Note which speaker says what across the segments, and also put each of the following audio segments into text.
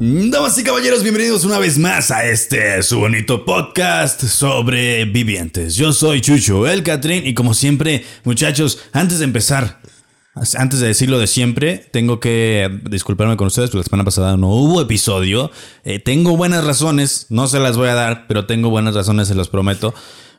Speaker 1: Damas y caballeros, bienvenidos una vez más a este su bonito podcast sobre vivientes. Yo soy Chucho, el Catrín, y como siempre, muchachos, antes de empezar, antes de decirlo de siempre, tengo que disculparme con ustedes porque la semana pasada no hubo episodio. Eh, tengo buenas razones, no se las voy a dar, pero tengo buenas razones, se los prometo.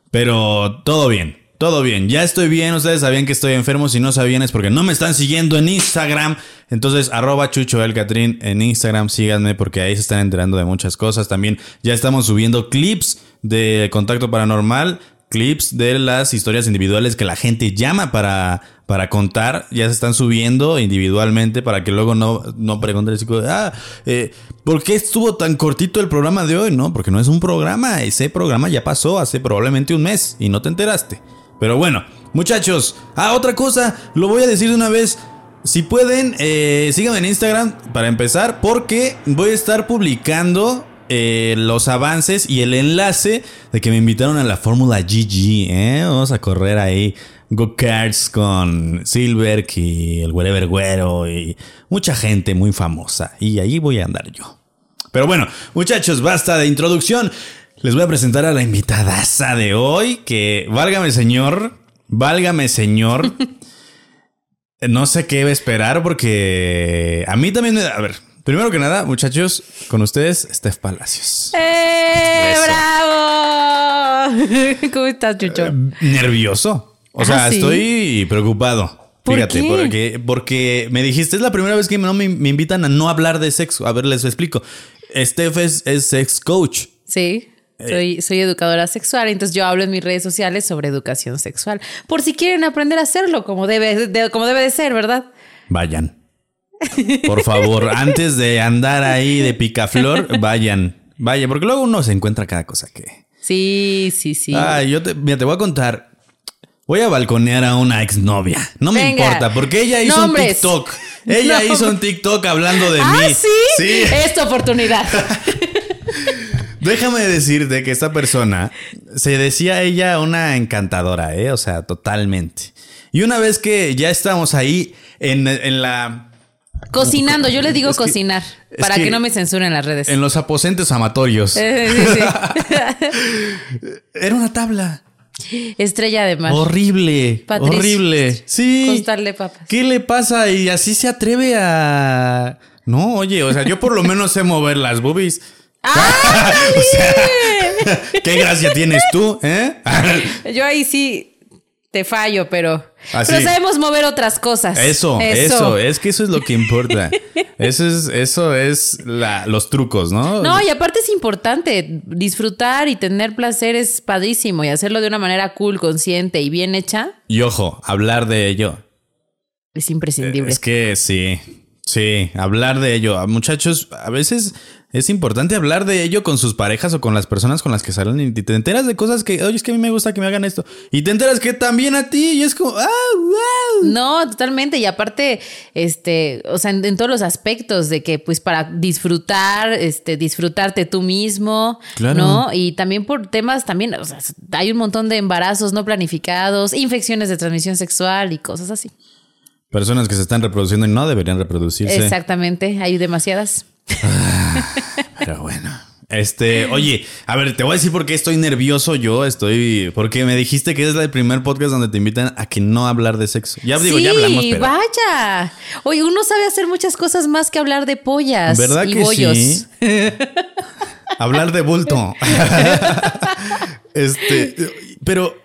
Speaker 1: Pero todo bien, todo bien, ya estoy bien, ustedes sabían que estoy enfermo, si no sabían es porque no me están siguiendo en Instagram. Entonces, arroba Chucho El en Instagram, síganme porque ahí se están enterando de muchas cosas. También ya estamos subiendo clips de contacto paranormal, clips de las historias individuales que la gente llama para, para contar. Ya se están subiendo individualmente para que luego no, no pregunten así como, ah, eh, ¿por qué estuvo tan cortito el programa de hoy? No, porque no es un programa, ese programa ya pasó hace probablemente un mes y no te enteraste. Pero bueno, muchachos, ah, otra cosa, lo voy a decir de una vez. Si pueden, eh, síganme en Instagram para empezar, porque voy a estar publicando eh, los avances y el enlace de que me invitaron a la Fórmula GG. ¿eh? Vamos a correr ahí go-karts con Silver y el Wherever Güero y mucha gente muy famosa. Y ahí voy a andar yo. Pero bueno, muchachos, basta de introducción. Les voy a presentar a la invitadaza de hoy, que válgame señor, válgame señor. no sé qué va a esperar porque a mí también, a ver, primero que nada, muchachos, con ustedes, Steph Palacios.
Speaker 2: ¡Eh! ¡Bravo! ¿Cómo estás, Chucho?
Speaker 1: Eh, nervioso. O sea,
Speaker 2: ¿Ah, sí?
Speaker 1: estoy preocupado.
Speaker 2: ¿Por
Speaker 1: Fíjate,
Speaker 2: qué?
Speaker 1: porque, porque me dijiste, es la primera vez que no me, me invitan a no hablar de sexo. A ver, les explico. Steph es, es sex coach.
Speaker 2: Sí. Soy, soy educadora sexual, entonces yo hablo en mis redes sociales sobre educación sexual. Por si quieren aprender a hacerlo como debe de, como debe de ser, ¿verdad?
Speaker 1: Vayan. Por favor, antes de andar ahí de picaflor, vayan. Vayan, porque luego uno se encuentra cada cosa que.
Speaker 2: Sí, sí, sí.
Speaker 1: Ay, yo te, mira, te voy a contar. Voy a balconear a una exnovia. No me
Speaker 2: Venga.
Speaker 1: importa, porque ella hizo
Speaker 2: Nombres.
Speaker 1: un TikTok. Ella
Speaker 2: No.
Speaker 1: hizo un TikTok hablando de
Speaker 2: ¿Ah,
Speaker 1: mí.
Speaker 2: sí?
Speaker 1: Sí.
Speaker 2: Es tu oportunidad.
Speaker 1: Déjame decirte que esta persona se decía ella una encantadora, ¿eh? O sea, totalmente. Y una vez que ya estamos ahí en, en la.
Speaker 2: Cocinando, yo le digo
Speaker 1: Es
Speaker 2: cocinar, para
Speaker 1: que-
Speaker 2: que, no me censuren las redes.
Speaker 1: En los aposentos amatorios.
Speaker 2: Eh, sí, sí.
Speaker 1: Era una tabla.
Speaker 2: Estrella de mar.
Speaker 1: Horrible.
Speaker 2: Patricio.
Speaker 1: Horrible. Sí.
Speaker 2: Costarle papas.
Speaker 1: ¿Qué le pasa? Y así se atreve a. No, oye, o sea, yo por lo menos sé mover las boobies. O sea, ¿Qué gracia tienes tú, eh?
Speaker 2: Yo ahí sí te fallo, pero,
Speaker 1: Ah,
Speaker 2: pero sabemos mover otras cosas.
Speaker 1: Eso, eso, es que eso es lo que importa. Eso es, eso es la- los trucos, ¿no?
Speaker 2: No, y aparte es importante disfrutar y tener placer es padrísimo y hacerlo de una manera cool, consciente y bien hecha
Speaker 1: Y ojo, hablar de ello.
Speaker 2: es imprescindible.
Speaker 1: Es que sí, sí, hablar de ello. Muchachos, a veces es importante hablar de ello con sus parejas o con las personas con las que salen y te enteras de cosas que, oye, es que a mí me gusta que me hagan esto. Y te enteras que también a ti y es como, ah, wow.
Speaker 2: No, totalmente. Y aparte, este, o sea, en, en todos los aspectos de que, pues, para disfrutar, este, disfrutarte tú mismo,
Speaker 1: Claro.
Speaker 2: ¿no? Y también por temas, también, o sea, hay un montón de embarazos no planificados, infecciones de transmisión sexual y cosas así.
Speaker 1: Personas que se están reproduciendo y no deberían reproducirse.
Speaker 2: Exactamente, hay demasiadas.
Speaker 1: Pero bueno. Este, oye, a ver, te voy a decir por qué estoy nervioso yo. Estoy. Porque me dijiste que es el primer podcast donde te invitan a que no hablar de sexo. Ya digo,
Speaker 2: sí,
Speaker 1: ya hablamos, pero.
Speaker 2: vaya. Oye, uno sabe hacer muchas cosas más que hablar de pollas
Speaker 1: ¿Verdad
Speaker 2: y
Speaker 1: que
Speaker 2: bollos.
Speaker 1: sí? Hablar de bulto. este, pero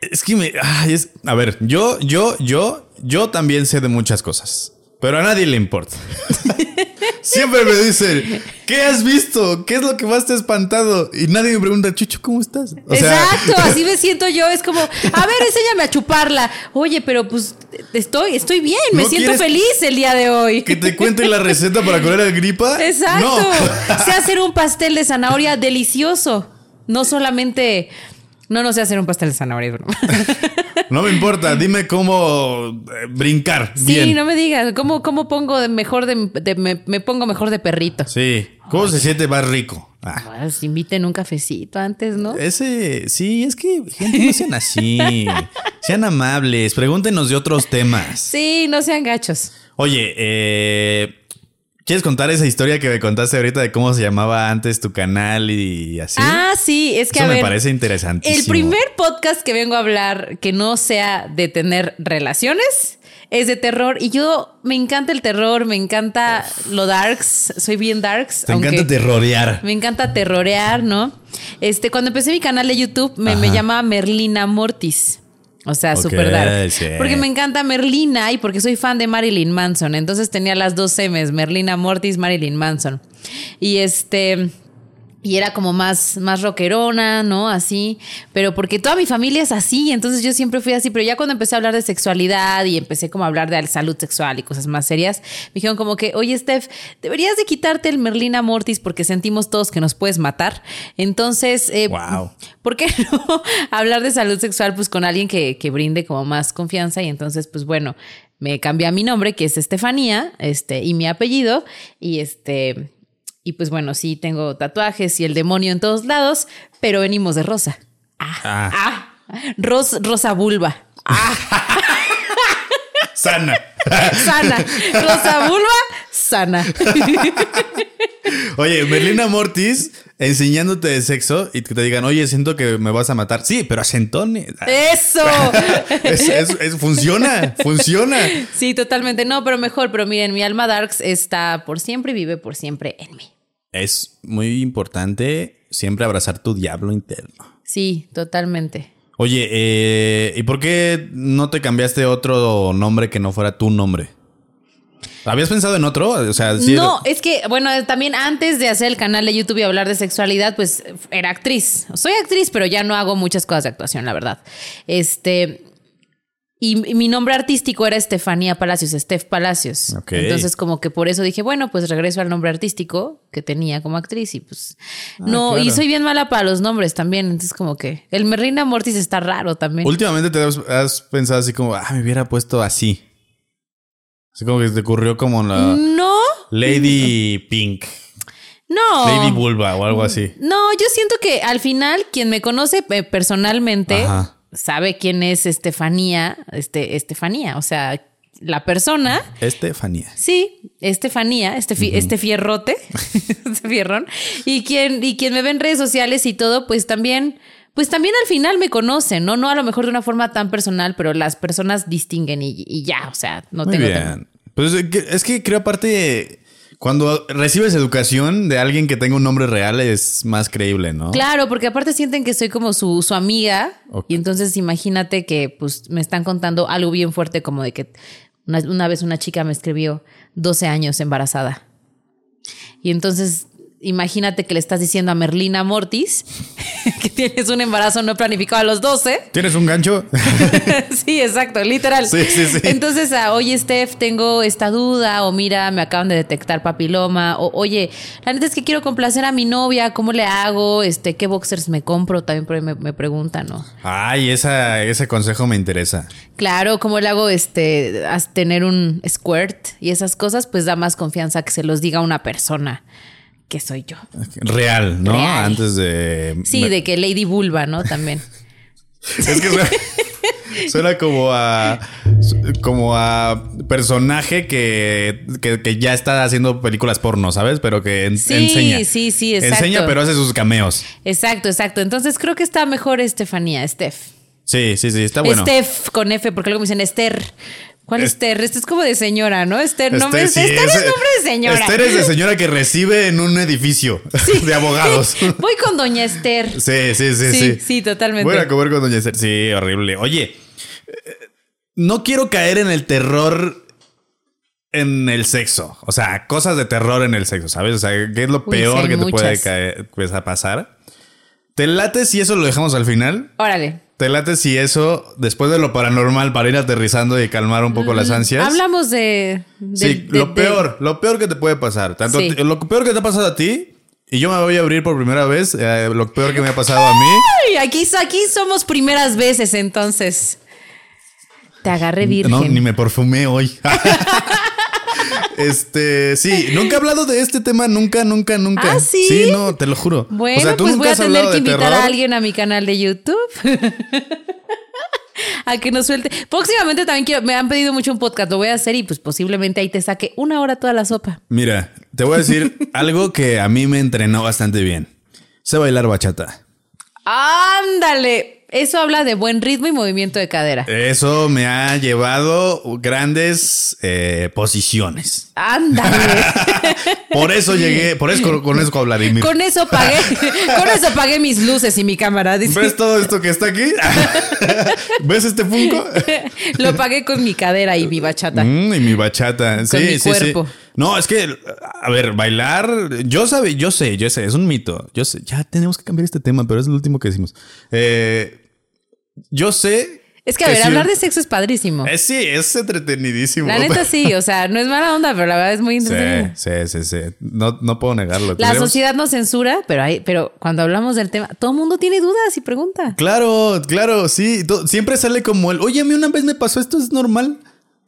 Speaker 1: es que me, ay, es, a ver, yo, yo, yo, yo también sé de muchas cosas, pero a nadie le importa. Siempre me dicen, ¿qué has visto? ¿Qué es lo que más te ha espantado? Y nadie me pregunta, Chucho, ¿cómo estás?
Speaker 2: Exacto, así me siento yo. Es como, a ver, enséñame a chuparla. Oye, pero pues estoy, estoy bien, me siento feliz el día de hoy.
Speaker 1: ¿Que te cuente la receta para curar la gripa?
Speaker 2: Exacto. Sé hacer un pastel de zanahoria delicioso. No solamente no, no sé hacer un pastel de zanahoria, bro.
Speaker 1: No me importa, dime cómo eh, brincar.
Speaker 2: Sí, no me digas, ¿cómo, cómo pongo mejor de, me, pongo mejor de perrito?
Speaker 1: Sí, ¿cómo se siente más rico?
Speaker 2: Ah. Pues inviten un cafecito antes, ¿no?
Speaker 1: Ese, sí, es que gente no sean así. sean amables, pregúntenos de otros temas.
Speaker 2: Sí, no sean gachos.
Speaker 1: Oye, eh, ¿Quieres contar esa historia que me contaste ahorita de cómo se llamaba antes tu canal y así?
Speaker 2: Ah, sí, es que
Speaker 1: Eso me parece interesantísimo.
Speaker 2: El primer podcast que vengo a hablar que no sea de tener relaciones es de terror y yo me encanta el terror, me encanta lo darks, soy bien darks.
Speaker 1: Te encanta terrorear.
Speaker 2: Me encanta terrorear, ¿no? Este, cuando empecé mi canal de YouTube me, me llamaba Merlina Mortis. O sea, súper dark. Porque me encanta Merlina y porque soy fan de Marilyn Manson. Entonces tenía las dos M's, Merlina Mortis, Marilyn Manson. Y este y era como más, más rockerona, ¿no? Así, pero porque toda mi familia es así, entonces yo siempre fui así, pero ya cuando empecé a hablar de sexualidad y empecé como a hablar de salud sexual y cosas más serias, me dijeron como que, oye Steph, deberías de quitarte el Merlina Mortis porque sentimos todos que nos puedes matar. Entonces, eh, ¿por qué no hablar de salud sexual pues con alguien que, que brinde como más confianza? Y entonces, pues bueno, me cambié mi nombre, que es Estefanía, este, y mi apellido, y este y pues bueno, sí tengo tatuajes y el demonio en todos lados, pero venimos de rosa. Ah. ah. ah. rosa vulva. Ah.
Speaker 1: sana.
Speaker 2: sana. Rosa vulva, sana.
Speaker 1: Oye, Merlina Mortis enseñándote de sexo y que te digan, oye, siento que me vas a matar. Sí, pero acentone.
Speaker 2: ¡Eso!
Speaker 1: funciona, funciona.
Speaker 2: Sí, totalmente. No, pero mejor. Pero miren, mi alma Darks está por siempre y vive por siempre en mí.
Speaker 1: Es muy importante siempre abrazar tu diablo interno.
Speaker 2: Sí, totalmente.
Speaker 1: Oye, eh, ¿y por qué no te cambiaste otro nombre que no fuera tu nombre? ¿Habías pensado en otro? O sea,
Speaker 2: no, es que, bueno, también antes de hacer el canal de YouTube y hablar de sexualidad, pues era actriz. Soy actriz, pero ya no hago muchas cosas de actuación, la verdad. Este. Y mi nombre artístico era Estefanía Palacios, Steph Palacios. Entonces, como que por eso dije, bueno, pues regreso al nombre artístico que tenía como actriz y pues. Ah, no, y soy bien mala para los nombres también. Entonces, como que el Merlina Mortis está raro también.
Speaker 1: Últimamente te has pensado así como, ah, me hubiera puesto así. Así como que te ocurrió como la.
Speaker 2: No.
Speaker 1: Lady Pink.
Speaker 2: No.
Speaker 1: Lady Vulva o algo así.
Speaker 2: No, yo siento que al final quien me conoce eh, personalmente sabe quién es Estefanía, este, Estefanía, o sea, la persona.
Speaker 1: Estefanía.
Speaker 2: Sí, Estefanía, este, este fierrote, este fierrón. Y quien, y quien me ve en redes sociales y todo, pues también pues también al final me conocen, ¿no? No a lo mejor de una forma tan personal, pero las personas distinguen y, ya, o sea, no Muy tengo... Bien.
Speaker 1: Pues es que creo aparte, cuando recibes educación de alguien que tenga un nombre real es más creíble, ¿no?
Speaker 2: Claro, porque aparte sienten que soy como su, su amiga y entonces imagínate que pues me están contando algo bien fuerte como de que una, una vez una chica me escribió 12 años embarazada. Y entonces imagínate que le estás diciendo a Merlina Mortis que tienes un embarazo no planificado a los 12.
Speaker 1: ¿Tienes un gancho?
Speaker 2: sí, exacto, literal.
Speaker 1: Sí, sí, sí.
Speaker 2: Entonces, ah, oye, Steph, tengo esta duda, o mira, me acaban de detectar papiloma, o oye, la neta es que quiero complacer a mi novia, ¿cómo le hago? Este, ¿qué boxers me compro? También me, me preguntan, ¿no?
Speaker 1: Ay, esa, ese consejo me interesa.
Speaker 2: Claro, ¿cómo le hago este, tener un squirt y esas cosas? Pues da más confianza que se los diga una persona que soy yo.
Speaker 1: Real, ¿no? Antes de...
Speaker 2: Sí, de que Lady Vulva, ¿no? También.
Speaker 1: es que suena, como a como a personaje que, que, ya está haciendo películas porno, ¿sabes? Pero que enseña.
Speaker 2: Sí, sí, sí, exacto.
Speaker 1: Enseña, pero hace sus cameos.
Speaker 2: Exacto, exacto. Entonces creo que está mejor Estefanía, Steph.
Speaker 1: Sí, sí, sí, está bueno.
Speaker 2: Steph con F, porque luego me dicen Esther. ¿Cuál es Esther? Esto es como de señora, ¿no? Esther, nombre, Esther es, nombre de señora.
Speaker 1: Esther es de señora que recibe en un edificio de abogados.
Speaker 2: Voy con doña Esther.
Speaker 1: Sí, sí, sí,
Speaker 2: sí. Sí, totalmente.
Speaker 1: Voy a comer con doña Esther. Sí, horrible. Oye, no quiero caer en el terror en el sexo. O sea, cosas de terror en el sexo, ¿sabes? O sea, ¿qué es lo peor que te puede caer, pues, a pasar? ¿Te late si eso lo dejamos al final?
Speaker 2: Órale.
Speaker 1: ¿Te late si eso, después de lo paranormal, para ir aterrizando y calmar un poco las ansias?
Speaker 2: Hablamos de.
Speaker 1: sí, lo peor, lo peor que te puede pasar. Tanto lo peor que te ha pasado a ti. Y yo me voy a abrir por primera vez. Eh, lo peor que me ha pasado a mí.
Speaker 2: aquí, aquí somos primeras veces, entonces. Te agarré virgen. No,
Speaker 1: ni me perfumé hoy. Este, sí, nunca he hablado de este tema, nunca, nunca, nunca.
Speaker 2: ¿Ah, sí?
Speaker 1: Sí, no, te lo juro.
Speaker 2: Bueno, pues voy a tener que invitar a alguien a mi canal de YouTube. a que nos suelte. Próximamente también quiero, me han pedido mucho un podcast, lo voy a hacer y pues posiblemente ahí te saque una hora toda la sopa.
Speaker 1: Mira, te voy a decir algo que a mí me entrenó bastante bien. Sé bailar bachata.
Speaker 2: Ándale. Eso habla de buen ritmo y movimiento de cadera.
Speaker 1: Eso me ha llevado grandes eh, posiciones.
Speaker 2: Ándale.
Speaker 1: por eso llegué, por eso con, eso con Vladimir.
Speaker 2: Con eso pagué, con eso pagué mis luces y mi cámara.
Speaker 1: ¿Ves todo esto que está aquí? ¿Ves este funko?
Speaker 2: Lo pagué con mi cadera y mi bachata.
Speaker 1: Mm, y mi bachata. Sí, mi sí, cuerpo. No, es que, a ver, bailar, yo sabe, yo sé, yo sé, es un mito. Yo sé, ya tenemos que cambiar este tema, pero es el último que decimos. Eh, yo sé.
Speaker 2: Es que, a ver, hablar de sexo es padrísimo.
Speaker 1: Eh, sí, es entretenidísimo.
Speaker 2: La neta sí, o sea, no es mala onda, pero la verdad es muy entretenido.
Speaker 1: Sí, sí, sí, No, no puedo negarlo.
Speaker 2: La sociedad nos censura, pero hay, pero cuando hablamos del tema, todo el mundo tiene dudas y pregunta.
Speaker 1: Claro, claro, sí. Siempre sale como el, oye, a mí una vez me pasó esto, es normal.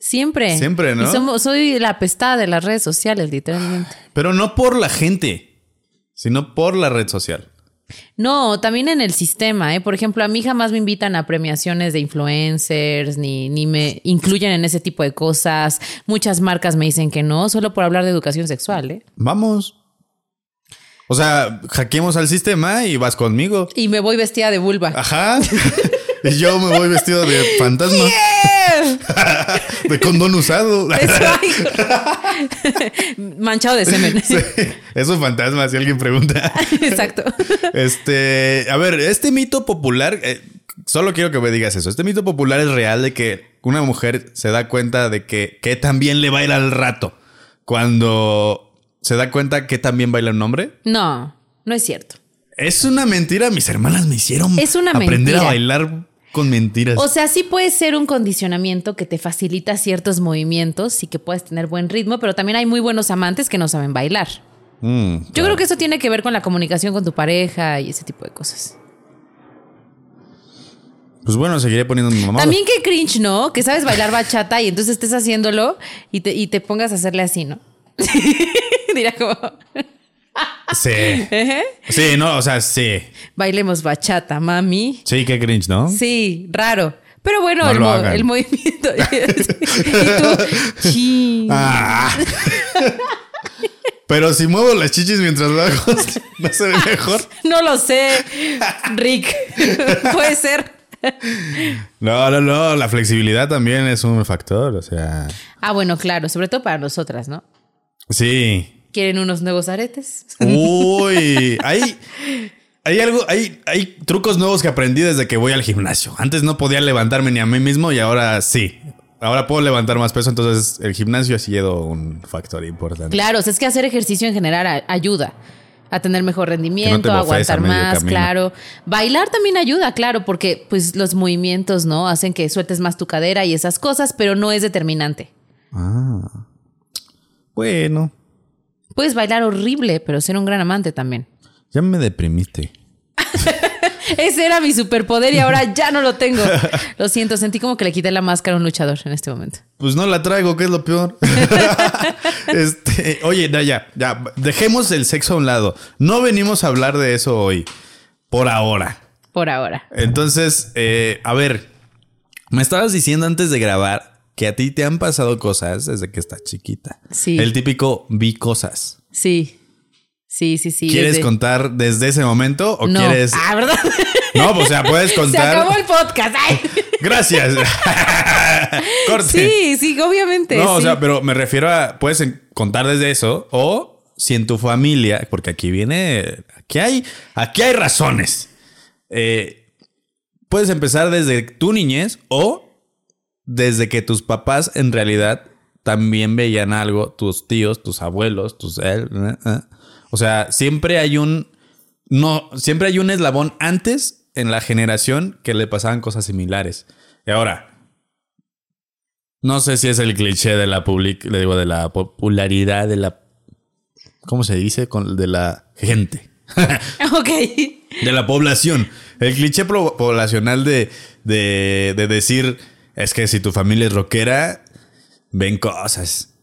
Speaker 2: Siempre.
Speaker 1: Siempre, ¿no?
Speaker 2: soy la pestada de las redes sociales, literalmente.
Speaker 1: Pero no por la gente, sino por la red social.
Speaker 2: No, también en el sistema, ¿eh? Por ejemplo, a mí jamás me invitan a premiaciones de influencers, ni, ni me incluyen en ese tipo de cosas. Muchas marcas me dicen que no, solo por hablar de educación sexual, ¿eh?
Speaker 1: Vamos. O sea, hackeemos al sistema y vas conmigo.
Speaker 2: Y me voy vestida de vulva.
Speaker 1: Ajá. y yo me voy vestido de fantasma. de condón usado.
Speaker 2: Manchado de semen. Sí.
Speaker 1: Es un fantasma, si alguien pregunta.
Speaker 2: Exacto.
Speaker 1: Este, a ver, este mito popular, eh, solo quiero que me digas eso. Este mito popular es real de que una mujer se da cuenta de que, que también le baila al rato. Cuando se da cuenta que también baila un hombre.
Speaker 2: No, no es cierto.
Speaker 1: Es una mentira. Mis hermanas me hicieron aprender a bailar con mentiras.
Speaker 2: O sea, sí puede ser un condicionamiento que te facilita ciertos movimientos y que puedes tener buen ritmo, pero también hay muy buenos amantes que no saben bailar. Mm, Yo creo que eso tiene que ver con la comunicación con tu pareja y ese tipo de cosas.
Speaker 1: Pues bueno, seguiré poniendo mi mamá.
Speaker 2: También que cringe, ¿no? Que sabes bailar bachata y entonces estés haciéndolo y te, y te pongas a hacerle así, ¿no? Dirá como...
Speaker 1: Sí. Sí, no, o sea, sí.
Speaker 2: Bailemos bachata, mami.
Speaker 1: Sí, qué cringe, ¿no?
Speaker 2: Sí, raro. Pero bueno, el, movimiento. y tú, ah.
Speaker 1: Pero si muevo las chichis mientras bajo, ¿no se ve mejor?
Speaker 2: No lo sé, Rick. Puede ser.
Speaker 1: No, no, no. La flexibilidad también es un factor, o sea.
Speaker 2: Ah, bueno, claro. Sobre todo para nosotras, ¿no?
Speaker 1: Sí.
Speaker 2: ¿Quieren unos nuevos aretes?
Speaker 1: Uy, hay, hay algo, hay, hay trucos nuevos que aprendí desde que voy al gimnasio. Antes no podía levantarme ni a mí mismo y ahora sí. Ahora puedo levantar más peso, entonces el gimnasio ha sido un factor importante.
Speaker 2: Claro, es que hacer ejercicio en general ayuda a tener mejor rendimiento, a aguantar más, claro. Bailar también ayuda, claro, porque pues los movimientos, ¿no? Hacen que sueltes más tu cadera y esas cosas, pero no es determinante.
Speaker 1: Ah. Bueno,
Speaker 2: Puedes bailar horrible, pero ser un gran amante también.
Speaker 1: Ya me deprimiste.
Speaker 2: Ese era mi superpoder y ahora ya no lo tengo. Lo siento, sentí como que le quité la máscara a un luchador en este momento.
Speaker 1: Pues no la traigo, que es lo peor. este, oye, ya, ya, dejemos el sexo a un lado. No venimos a hablar de eso hoy. Por ahora.
Speaker 2: Por ahora.
Speaker 1: Entonces, eh, a ver, me estabas diciendo antes de grabar que a ti te han pasado cosas desde que estás chiquita.
Speaker 2: Sí.
Speaker 1: El típico vi cosas.
Speaker 2: Sí. Sí, sí, sí.
Speaker 1: ¿Quieres contar desde ese momento o quieres.?
Speaker 2: Ah, ¿verdad?
Speaker 1: No, pues, o sea, puedes contar.
Speaker 2: Se acabó el podcast.
Speaker 1: Gracias.
Speaker 2: Corte. Sí, sí, obviamente.
Speaker 1: No, o sea, pero me refiero a. Puedes contar desde eso o si en tu familia, porque aquí viene. Aquí hay, aquí hay razones. Eh, puedes empezar desde tu niñez o desde que tus papás en realidad también veían algo, tus tíos, tus abuelos, tus... Eh, eh. O sea, siempre hay un... No, siempre hay un eslabón antes en la generación que le pasaban cosas similares. Y ahora, no sé si es el cliché de la public, le digo, de la popularidad de la. ¿Cómo se dice? Con, de la gente.
Speaker 2: ok.
Speaker 1: De la población. El cliché poblacional de, de, de decir es que si tu familia es rockera, ven cosas.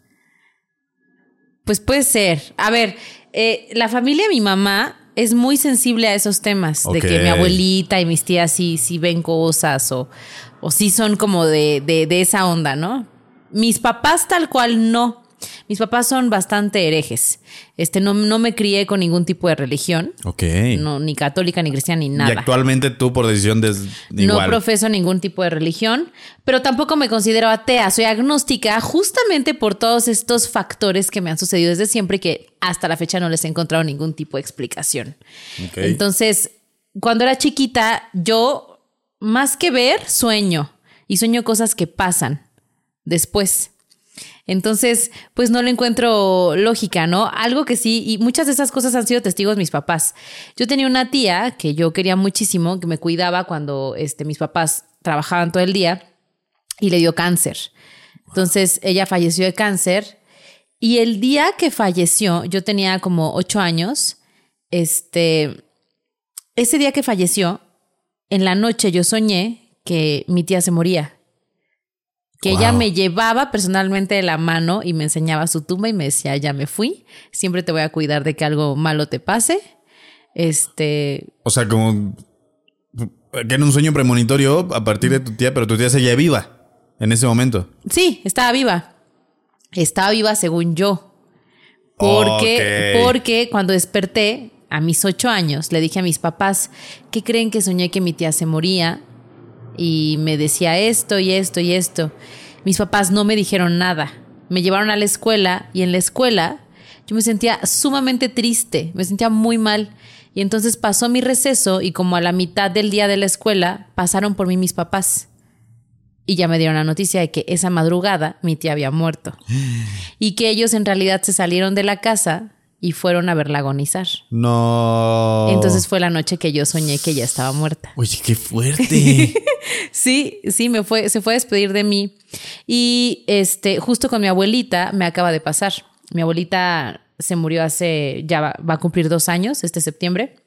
Speaker 2: Pues puede ser. A ver, eh, la familia de mi mamá es muy sensible a esos temas. De que mi abuelita y mis tías sí, sí ven cosas o, o sí son como de, de, esa onda, ¿no? Mis papás tal cual no. Mis papás son bastante herejes. Este, no, no me crié con ningún tipo de religión.
Speaker 1: Ok.
Speaker 2: No, ni católica, ni cristiana, ni nada.
Speaker 1: Y actualmente tú, por decisión de.
Speaker 2: No profeso ningún tipo de religión, pero tampoco me considero atea. Soy agnóstica justamente por todos estos factores que me han sucedido desde siempre y que hasta la fecha no les he encontrado ningún tipo de explicación. Entonces, cuando era chiquita, yo más que ver, sueño. Y sueño cosas que pasan después. Entonces, pues no le encuentro lógica, ¿no? Algo que sí, y muchas de esas cosas han sido testigos mis papás. Yo tenía una tía que yo quería muchísimo, que me cuidaba cuando este, mis papás trabajaban todo el día y le dio cáncer. Entonces, ella falleció de cáncer y el día que falleció, yo tenía como ocho años, este, ese día que falleció, en la noche yo soñé que mi tía se moría. Que ella me llevaba personalmente de la mano y me enseñaba su tumba y me decía, ya me fui, siempre te voy a cuidar de que algo malo te pase. Este...
Speaker 1: O sea, como que era un sueño premonitorio a partir de tu tía, pero tu tía seguía viva en ese momento.
Speaker 2: Sí, estaba viva. Estaba viva según yo. Porque, porque cuando desperté, a mis ocho años, le dije a mis papás que creen que soñé que mi tía se moría y me decía esto y esto y esto. Mis papás no me dijeron nada. Me llevaron a la escuela y en la escuela yo me sentía sumamente triste, me sentía muy mal. Y entonces pasó mi receso y como a la mitad del día de la escuela pasaron por mí mis papás. Y ya me dieron la noticia de que esa madrugada mi tía había muerto. Y que ellos en realidad se salieron de la casa y fueron a verla agonizar.
Speaker 1: No.
Speaker 2: Entonces fue la noche que yo soñé que ella estaba muerta.
Speaker 1: Oye, qué fuerte.
Speaker 2: sí, sí, me fue, se fue a despedir de mí. Y este, justo con mi abuelita me acaba de pasar. Mi abuelita se murió hace, ya va, va a cumplir dos años, este septiembre.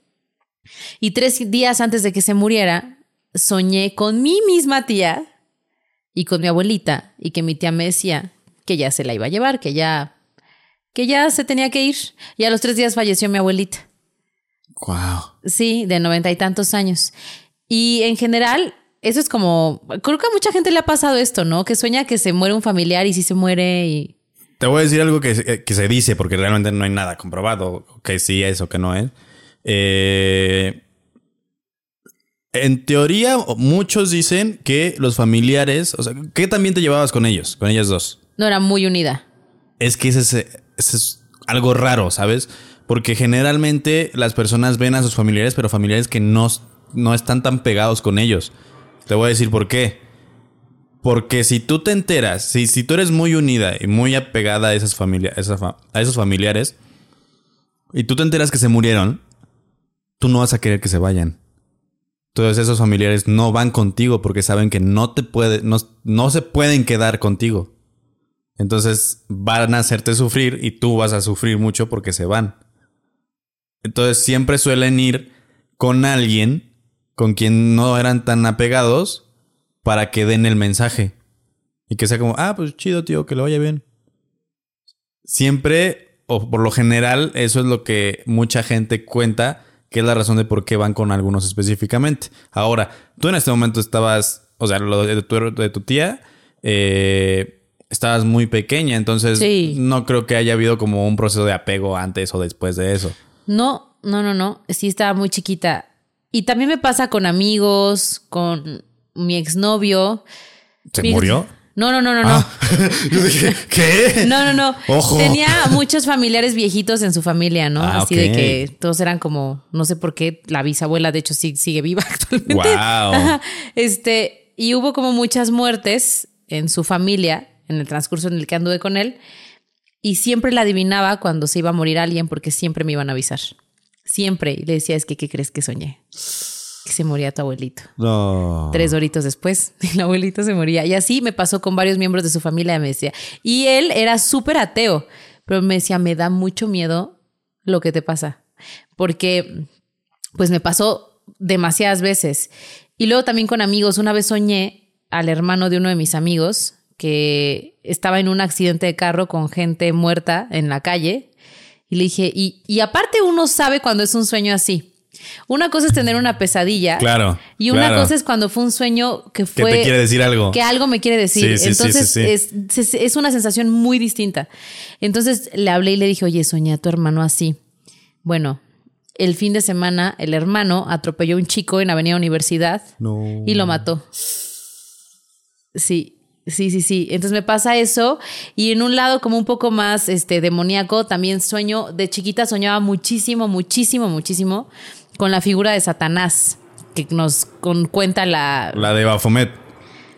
Speaker 2: Y tres días antes de que se muriera, soñé con mi misma tía y con mi abuelita y que mi tía me decía que ya se la iba a llevar, que ya que ya se tenía que ir. Y a los tres días falleció mi abuelita.
Speaker 1: Wow.
Speaker 2: Sí, de noventa y tantos años. Y en general, eso es como. Creo que a mucha gente le ha pasado esto, ¿no? Que sueña que se muere un familiar y sí se muere y.
Speaker 1: Te voy a decir algo que, que se dice, porque realmente no hay nada comprobado, que sí es o que no es. Eh, en teoría, muchos dicen que los familiares, o sea, ¿qué también te llevabas con ellos, con ellas dos?
Speaker 2: No, era muy unida.
Speaker 1: Es que ese, es algo raro, ¿sabes? Porque generalmente las personas ven a sus familiares, pero familiares que no, no están tan pegados con ellos. Te voy a decir por qué. Porque si tú te enteras, si, si tú eres muy unida y muy apegada a, esas familias, a esos familiares, y tú te enteras que se murieron, tú no vas a querer que se vayan. Entonces esos familiares no van contigo porque saben que no te puede, no, no se pueden quedar contigo. Entonces van a hacerte sufrir y tú vas a sufrir mucho porque se van. Entonces siempre suelen ir con alguien con quien no eran tan apegados para que den el mensaje. Y que sea como, ah, pues chido, tío, que lo vaya bien. Siempre, o por lo general, eso es lo que mucha gente cuenta, que es la razón de por qué van con algunos específicamente. Ahora, tú en este momento estabas, o sea, lo de tu, de tu tía, eh, estabas muy pequeña, entonces no creo que haya habido como un proceso de apego antes o después de eso.
Speaker 2: No, no, no, no. Sí estaba muy chiquita. Y también me pasa con amigos, con mi exnovio.
Speaker 1: ¿Se murió?
Speaker 2: No, no, no, no, no.
Speaker 1: Ah. Yo dije, ¿qué?
Speaker 2: No, no, no. Ojo. Tenía muchos familiares viejitos en su familia, ¿no? Ah, Así de que todos eran como, no sé por qué, la bisabuela, de hecho, sí, sigue viva actualmente.
Speaker 1: Wow.
Speaker 2: Este, y hubo como muchas muertes en su familia en el transcurso en el que anduve con él. Y siempre la adivinaba cuando se iba a morir alguien porque siempre me iban a avisar. Siempre. Y le decía, es que, ¿qué crees que soñé? Que se moría tu abuelito.
Speaker 1: No.
Speaker 2: Tres horitos después, el abuelito se moría. Y así me pasó con varios miembros de su familia, me decía. Y él era súper ateo, pero me decía, me da mucho miedo lo que te pasa. Porque, pues me pasó demasiadas veces. Y luego también con amigos. Una vez soñé al hermano de uno de mis amigos que estaba en un accidente de carro con gente muerta en la calle. Y le dije, y, y aparte uno sabe cuando es un sueño así. Una cosa es tener una pesadilla.
Speaker 1: Claro.
Speaker 2: Y una
Speaker 1: claro.
Speaker 2: cosa es cuando fue un sueño que fue.
Speaker 1: Que te quiere decir algo.
Speaker 2: Que algo me quiere decir.
Speaker 1: Sí, sí,
Speaker 2: Entonces
Speaker 1: sí,
Speaker 2: es, es una sensación muy distinta. Entonces le hablé y le dije, oye, soñé a tu hermano así. Bueno, el fin de semana el hermano atropelló a un chico en Avenida Universidad
Speaker 1: No.
Speaker 2: y lo mató. Sí, sí, sí, sí. Entonces me pasa eso. Y en un lado como un poco más este, demoníaco, también sueño, de chiquita soñaba muchísimo, muchísimo, muchísimo con la figura de Satanás, que nos con, cuenta la...
Speaker 1: La de Bafomet.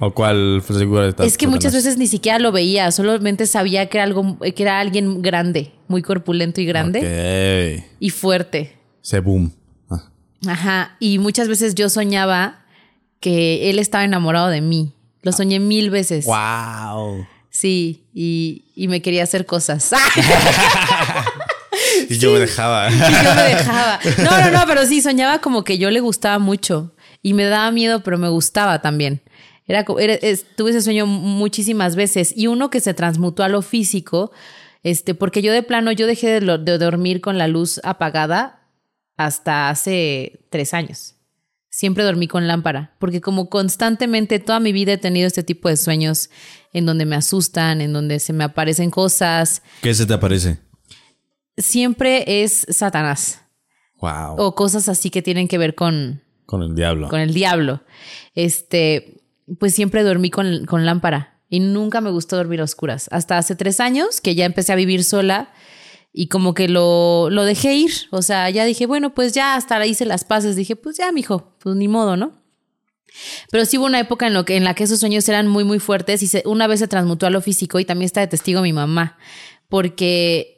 Speaker 1: ¿O cuál figura está?
Speaker 2: Es que muchas veces ni siquiera lo veía, solamente sabía que era algo, que era alguien grande, muy corpulento y grande y fuerte.
Speaker 1: Se boom. Ah.
Speaker 2: Ajá. Y muchas veces yo soñaba que él estaba enamorado de mí. Lo soñé mil veces.
Speaker 1: Wow.
Speaker 2: Sí, y, y me quería hacer cosas.
Speaker 1: Y yo me dejaba.
Speaker 2: Y yo me dejaba. No, no, no, pero sí, soñaba como que yo le gustaba mucho. Y me daba miedo, pero me gustaba también. Era, era- es- tuve ese sueño muchísimas veces. Y uno que se transmutó a lo físico, este, porque yo de plano, yo dejé de, lo- de dormir con la luz apagada hasta hace tres años. Siempre dormí con lámpara, porque como constantemente toda mi vida he tenido este tipo de sueños en donde me asustan, en donde se me aparecen cosas,
Speaker 1: ¿Qué se te aparece?
Speaker 2: siempre es Satanás
Speaker 1: Wow.
Speaker 2: o cosas así que tienen que ver con,
Speaker 1: Con el diablo.
Speaker 2: con el diablo. Este, pues siempre dormí con, con lámpara y nunca me gustó dormir a oscuras. Hasta hace tres años que ya empecé a vivir sola y como que lo, lo dejé ir. O sea, ya dije, bueno, pues ya hasta la hice las paces. Dije, pues ya, mijo, pues ni modo, ¿no? Pero sí hubo una época en, lo que, en la que esos sueños eran muy, muy fuertes y se- una vez se transmutó a lo físico y también está de testigo mi mamá, porque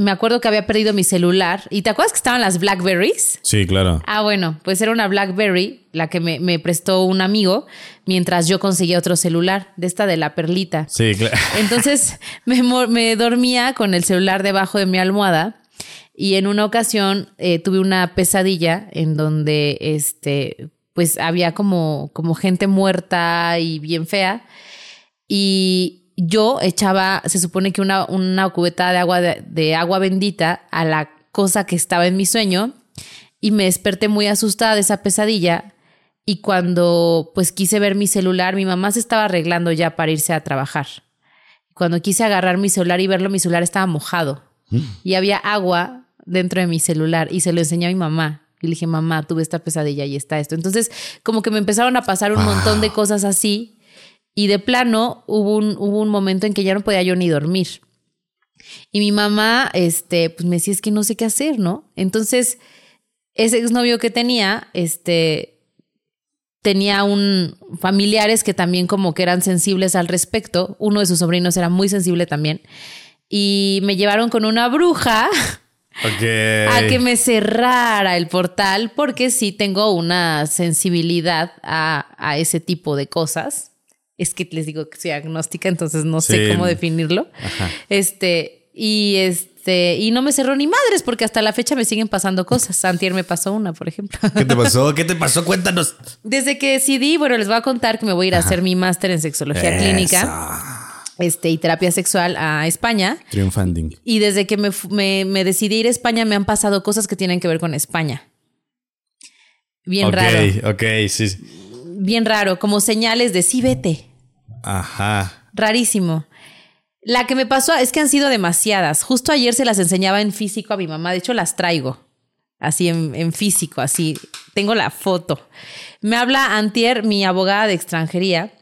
Speaker 2: me acuerdo que había perdido mi celular y ¿te acuerdas que estaban las Blackberries?
Speaker 1: Sí, claro.
Speaker 2: Ah, bueno, pues era una BlackBerry, la que me, me prestó un amigo, mientras yo conseguía otro celular, de esta de la perlita.
Speaker 1: Sí, claro.
Speaker 2: Entonces me, me dormía con el celular debajo de mi almohada y en una ocasión eh, tuve una pesadilla en donde este, pues había como, como gente muerta y bien fea y yo echaba, se supone que una, una cubeta de agua, de, de agua bendita a la cosa que estaba en mi sueño y me desperté muy asustada de esa pesadilla y cuando pues quise ver mi celular, mi mamá se estaba arreglando ya para irse a trabajar. Cuando quise agarrar mi celular y verlo, mi celular estaba mojado y había agua dentro de mi celular y se lo enseñé a mi mamá. Y le dije, mamá, tuve esta pesadilla y está esto. Entonces, como que me empezaron a pasar un montón de cosas así y de plano hubo un, hubo un momento en que ya no podía yo ni dormir. Y mi mamá, este, pues me decía, es que no sé qué hacer, ¿no? Entonces, ese exnovio que tenía, este, tenía un familiares que también como que eran sensibles al respecto. Uno de sus sobrinos era muy sensible también. Y me llevaron con una bruja a que me cerrara el portal porque sí tengo una sensibilidad a, a ese tipo de cosas. Es que les digo que soy agnóstica, entonces no sé cómo definirlo. Este, y este, y no me cerró ni madres porque hasta la fecha me siguen pasando cosas. Antier me pasó una, por ejemplo.
Speaker 1: ¿Qué te pasó? ¿Qué te pasó? Cuéntanos.
Speaker 2: Desde que decidí, bueno, les voy a contar que me voy a ir a hacer mi máster en sexología clínica este, y terapia sexual a España.
Speaker 1: Triunfanding.
Speaker 2: Y desde que me, me, me decidí ir a España me han pasado cosas que tienen que ver con España. Bien
Speaker 1: ok,
Speaker 2: raro.
Speaker 1: ok, sí.
Speaker 2: Bien raro, como señales de sí, vete.
Speaker 1: Ajá.
Speaker 2: Rarísimo. La que me pasó es que han sido demasiadas. Justo ayer se las enseñaba en físico a mi mamá. De hecho, las traigo. Así en, en físico, así. Tengo la foto. Me habla Antier, mi abogada de extranjería.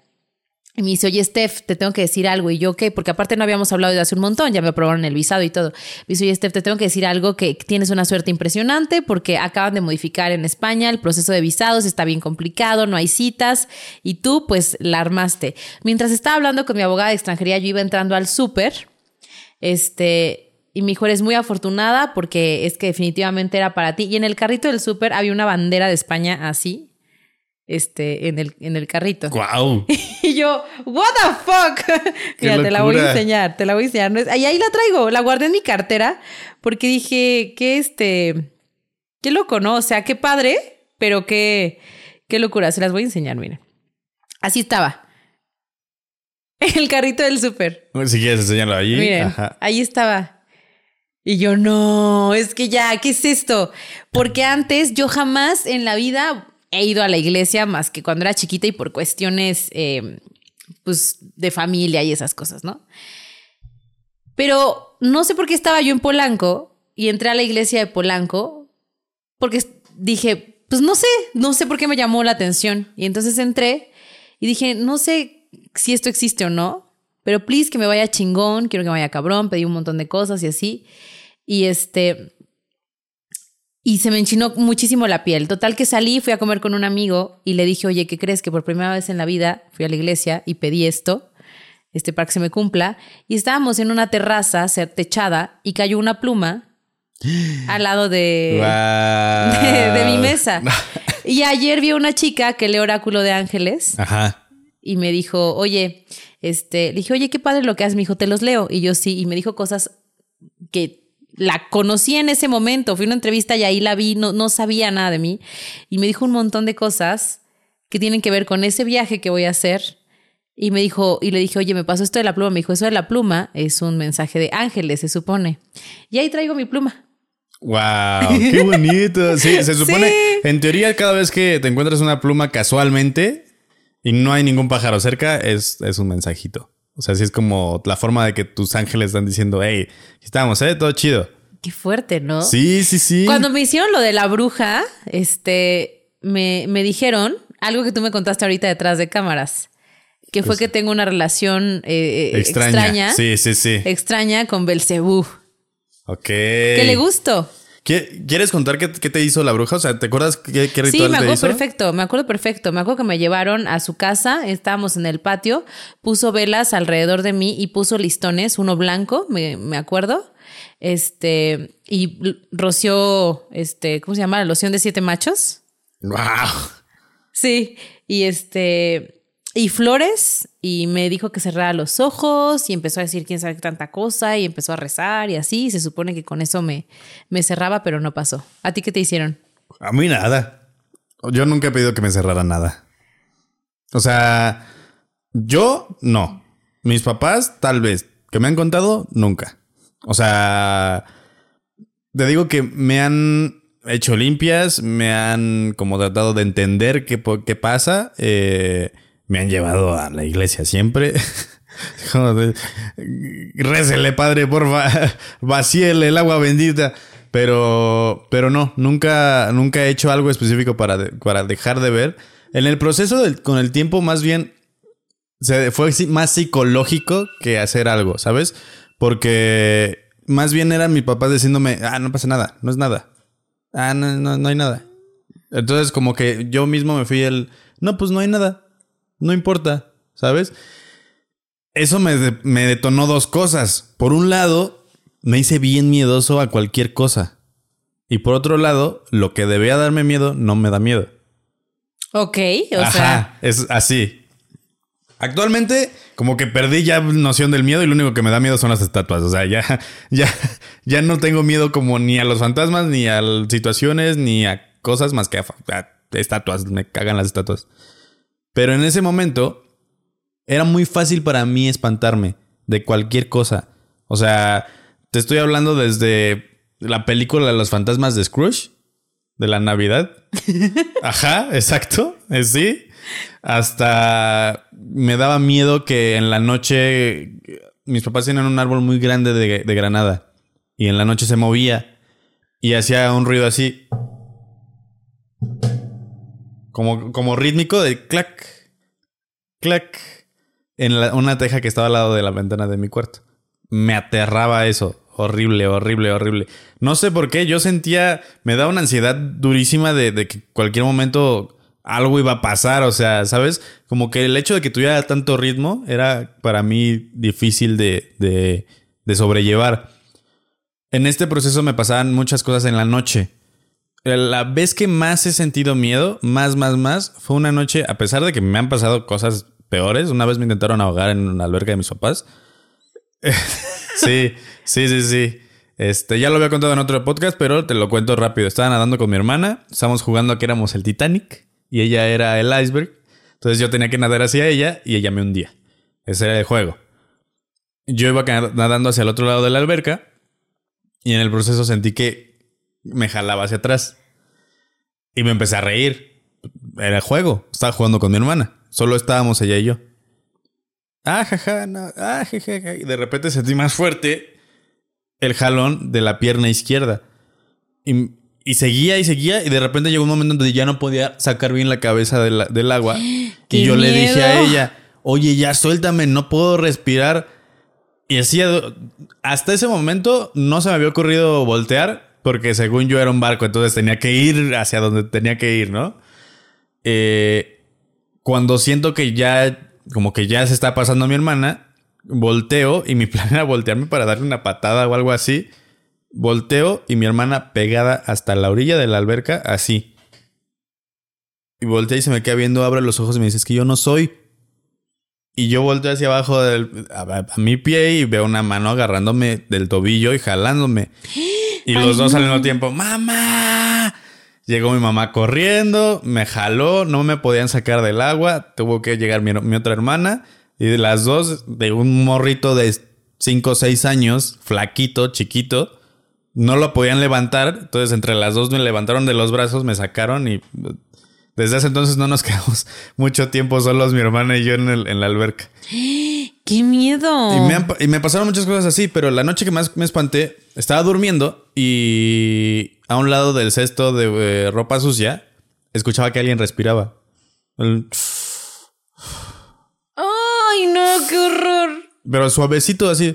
Speaker 2: Y me dice, oye, Steph, te tengo que decir algo. Y yo, ¿qué? Porque aparte no habíamos hablado de hace un montón, ya me aprobaron el visado y todo. Me dice, oye, Steph, te tengo que decir algo que tienes una suerte impresionante porque acaban de modificar en España el proceso de visados, está bien complicado, no hay citas y tú, pues, la armaste. Mientras estaba hablando con mi abogada de extranjería, yo iba entrando al súper, este, y mi hijo, eres muy afortunada porque es que definitivamente era para ti. Y en el carrito del súper había una bandera de España así, este, en el, en el carrito.
Speaker 1: ¡Guau!
Speaker 2: y yo, ¿What the fuck? Mira, te la voy a enseñar, te la voy a enseñar. ahí, ahí la traigo, la guardé en mi cartera porque dije, qué este, qué loco, ¿no? O sea, qué padre, pero qué, qué locura. Se las voy a enseñar, miren. Así estaba. El carrito del súper.
Speaker 1: Si quieres enseñarlo allí.
Speaker 2: Miren, ahí estaba. Y yo, no, es que ya, ¿qué es esto? Porque antes yo jamás en la vida he ido a la iglesia más que cuando era chiquita y por cuestiones eh, pues de familia y esas cosas, ¿no? Pero no sé por qué estaba yo en Polanco y entré a la iglesia de Polanco porque dije, pues no sé, no sé por qué me llamó la atención. Y entonces entré y dije, no sé si esto existe o no, pero please que me vaya chingón, quiero que me vaya cabrón, pedí un montón de cosas y así. Y este, y se me enchinó muchísimo la piel. Total que salí, fui a comer con un amigo y le dije, oye, ¿qué crees? Que por primera vez en la vida fui a la iglesia y pedí esto, este, para que se me cumpla. Y estábamos en una terraza techada y cayó una pluma al lado de, de, mi mesa. y ayer vi a una chica que lee Oráculo de Ángeles.
Speaker 1: Ajá.
Speaker 2: Y me dijo, oye, este, le dije, oye, qué padre lo que haces. Me dijo, te los leo. Y yo sí, y me dijo cosas que la conocí en ese momento, fui a una entrevista y ahí la vi, no, no sabía nada de mí y me dijo un montón de cosas que tienen que ver con ese viaje que voy a hacer. Y me dijo, y le dije, oye, me pasó esto de la pluma. Me dijo, eso de la pluma es un mensaje de ángeles, se supone. Y ahí traigo mi pluma.
Speaker 1: ¡Wow! ¡Qué bonito! Sí, se supone, en teoría, cada vez que te encuentras una pluma casualmente y no hay ningún pájaro cerca, es, es un mensajito. O sea, sí es como la forma de que tus ángeles están diciendo, hey, estamos, ¿eh? Todo chido.
Speaker 2: Qué fuerte, ¿no?
Speaker 1: Sí, sí, sí.
Speaker 2: Cuando me hicieron lo de la bruja, este, me, me dijeron algo que tú me contaste ahorita detrás de cámaras. Que fue pues que tengo una relación eh, eh, extraña,
Speaker 1: Sí, sí, sí.
Speaker 2: Extraña con Belcebú.
Speaker 1: Ok.
Speaker 2: Que le gustó.
Speaker 1: ¿Quieres contar qué, te hizo la bruja? O sea, ¿te acuerdas qué, qué ritual
Speaker 2: Sí, me
Speaker 1: acuerdo
Speaker 2: perfecto, me acuerdo perfecto. Me acuerdo que me llevaron a su casa, estábamos en el patio, puso velas alrededor de mí y puso listones, uno blanco, me, me acuerdo. Este, y roció, este, ¿cómo se llama? La loción de siete machos.
Speaker 1: ¡Wow!
Speaker 2: Sí, y este, y flores y me dijo que cerrara los ojos y empezó a decir quién sabe tanta cosa y empezó a rezar y así. se supone que con eso me, me cerraba, pero no pasó. ¿A ti qué te hicieron?
Speaker 1: A mí nada. Yo nunca he pedido que me cerrara nada. O sea, yo no. Mis papás, tal vez. Que me han contado, nunca. O sea, te digo que me han hecho limpias, me han como tratado de entender qué, qué pasa. Eh, me han llevado a la iglesia siempre. Récele, padre, porfa. Vacíele el agua bendita. Pero, pero no, nunca, nunca he hecho algo específico para, para dejar de ver. En el proceso del, con el tiempo, más bien, se, fue más psicológico que hacer algo, ¿sabes? Porque más bien eran mis papás diciéndome, ah, no pasa nada, no es nada. Ah, no, no, no hay nada. Entonces, como que yo mismo me fui el, no, pues no hay nada. No importa, ¿sabes? Eso me, me detonó dos cosas. Por un lado, me hice bien miedoso a cualquier cosa. Y por otro lado, lo que debía darme miedo no me da miedo.
Speaker 2: Ok, o
Speaker 1: Ajá,
Speaker 2: sea.
Speaker 1: Es así. Actualmente, como que perdí ya noción del miedo y lo único que me da miedo son las estatuas. O sea, ya, ya, ya no tengo miedo como ni a los fantasmas, ni a situaciones, ni a cosas más que a estatuas. Me cagan las estatuas. Pero en ese momento era muy fácil para mí espantarme de cualquier cosa. O sea, te estoy hablando desde la película de los fantasmas de Scrooge, de la Navidad. Ajá, exacto, eh, sí. Hasta me daba miedo que en la noche mis papás tenían un árbol muy grande de, de granada y en la noche se movía y hacía un ruido así como, como rítmico de clac, clac. en una teja que estaba al lado de la ventana de mi cuarto. Me aterraba eso. Horrible, horrible, horrible. No sé por qué, yo sentía, me daba una ansiedad durísima de, de que cualquier momento algo iba a pasar, o sea, ¿sabes? Como que el hecho de que tuviera tanto ritmo era para mí difícil de, de, de sobrellevar. En este proceso me pasaban muchas cosas en la noche. La vez que más he sentido miedo, más, más, más, fue una noche, a pesar de que me han pasado cosas peores. Una vez me intentaron ahogar en una alberca de mis papás. sí, sí, sí, sí. Este, ya lo había contado en otro podcast, pero te lo cuento rápido. Estaba nadando con mi hermana, estábamos jugando a que éramos el Titanic y ella era el iceberg. Entonces yo tenía que nadar hacia ella y ella me hundía. Ese era el juego. Yo iba nadando hacia el otro lado de la alberca y en el proceso sentí que me jalaba hacia atrás. Y me empecé a reír. Era el juego. Estaba jugando con mi hermana. Solo estábamos ella y yo. Ah, jaja, no. Ah, jajaja. Y de repente sentí más fuerte el jalón de la pierna izquierda. Y, y, seguía y seguía. Y de repente llegó un momento donde ya no podía sacar bien la cabeza del agua. y yo le dije a ella, oye, ya suéltame, no puedo respirar. Y así, hasta ese momento no se me había ocurrido voltear. Porque según yo era un barco, entonces tenía que ir hacia donde tenía que ir, ¿no? Eh, cuando siento que ya, como que ya se está pasando a mi hermana, volteo y mi plan era voltearme para darle una patada o algo así. Volteo y mi hermana pegada hasta la orilla de la alberca, así. Y voltea y se me queda viendo, abre los ojos y me dice, es que yo no soy. Y yo volteo hacia abajo del, a, mi pie y veo una mano agarrándome del tobillo y jalándome. Y los dos al mismo tiempo, ¡mamá! Llegó mi mamá corriendo, me jaló, no me podían sacar del agua, tuvo que llegar mi, otra hermana y de las dos, de un morrito de 5 o 6 años, flaquito, chiquito, no lo podían levantar, entonces entre las dos me levantaron de los brazos, me sacaron y desde ese entonces no nos quedamos mucho tiempo solos mi hermana y yo en, en la alberca.
Speaker 2: ¡Qué miedo!
Speaker 1: Y me, pasaron muchas cosas así, pero la noche que más me espanté, estaba durmiendo y a un lado del cesto de eh, ropa sucia, escuchaba que alguien respiraba. ¡Ay,
Speaker 2: no! ¡Qué horror!
Speaker 1: Pero suavecito, así.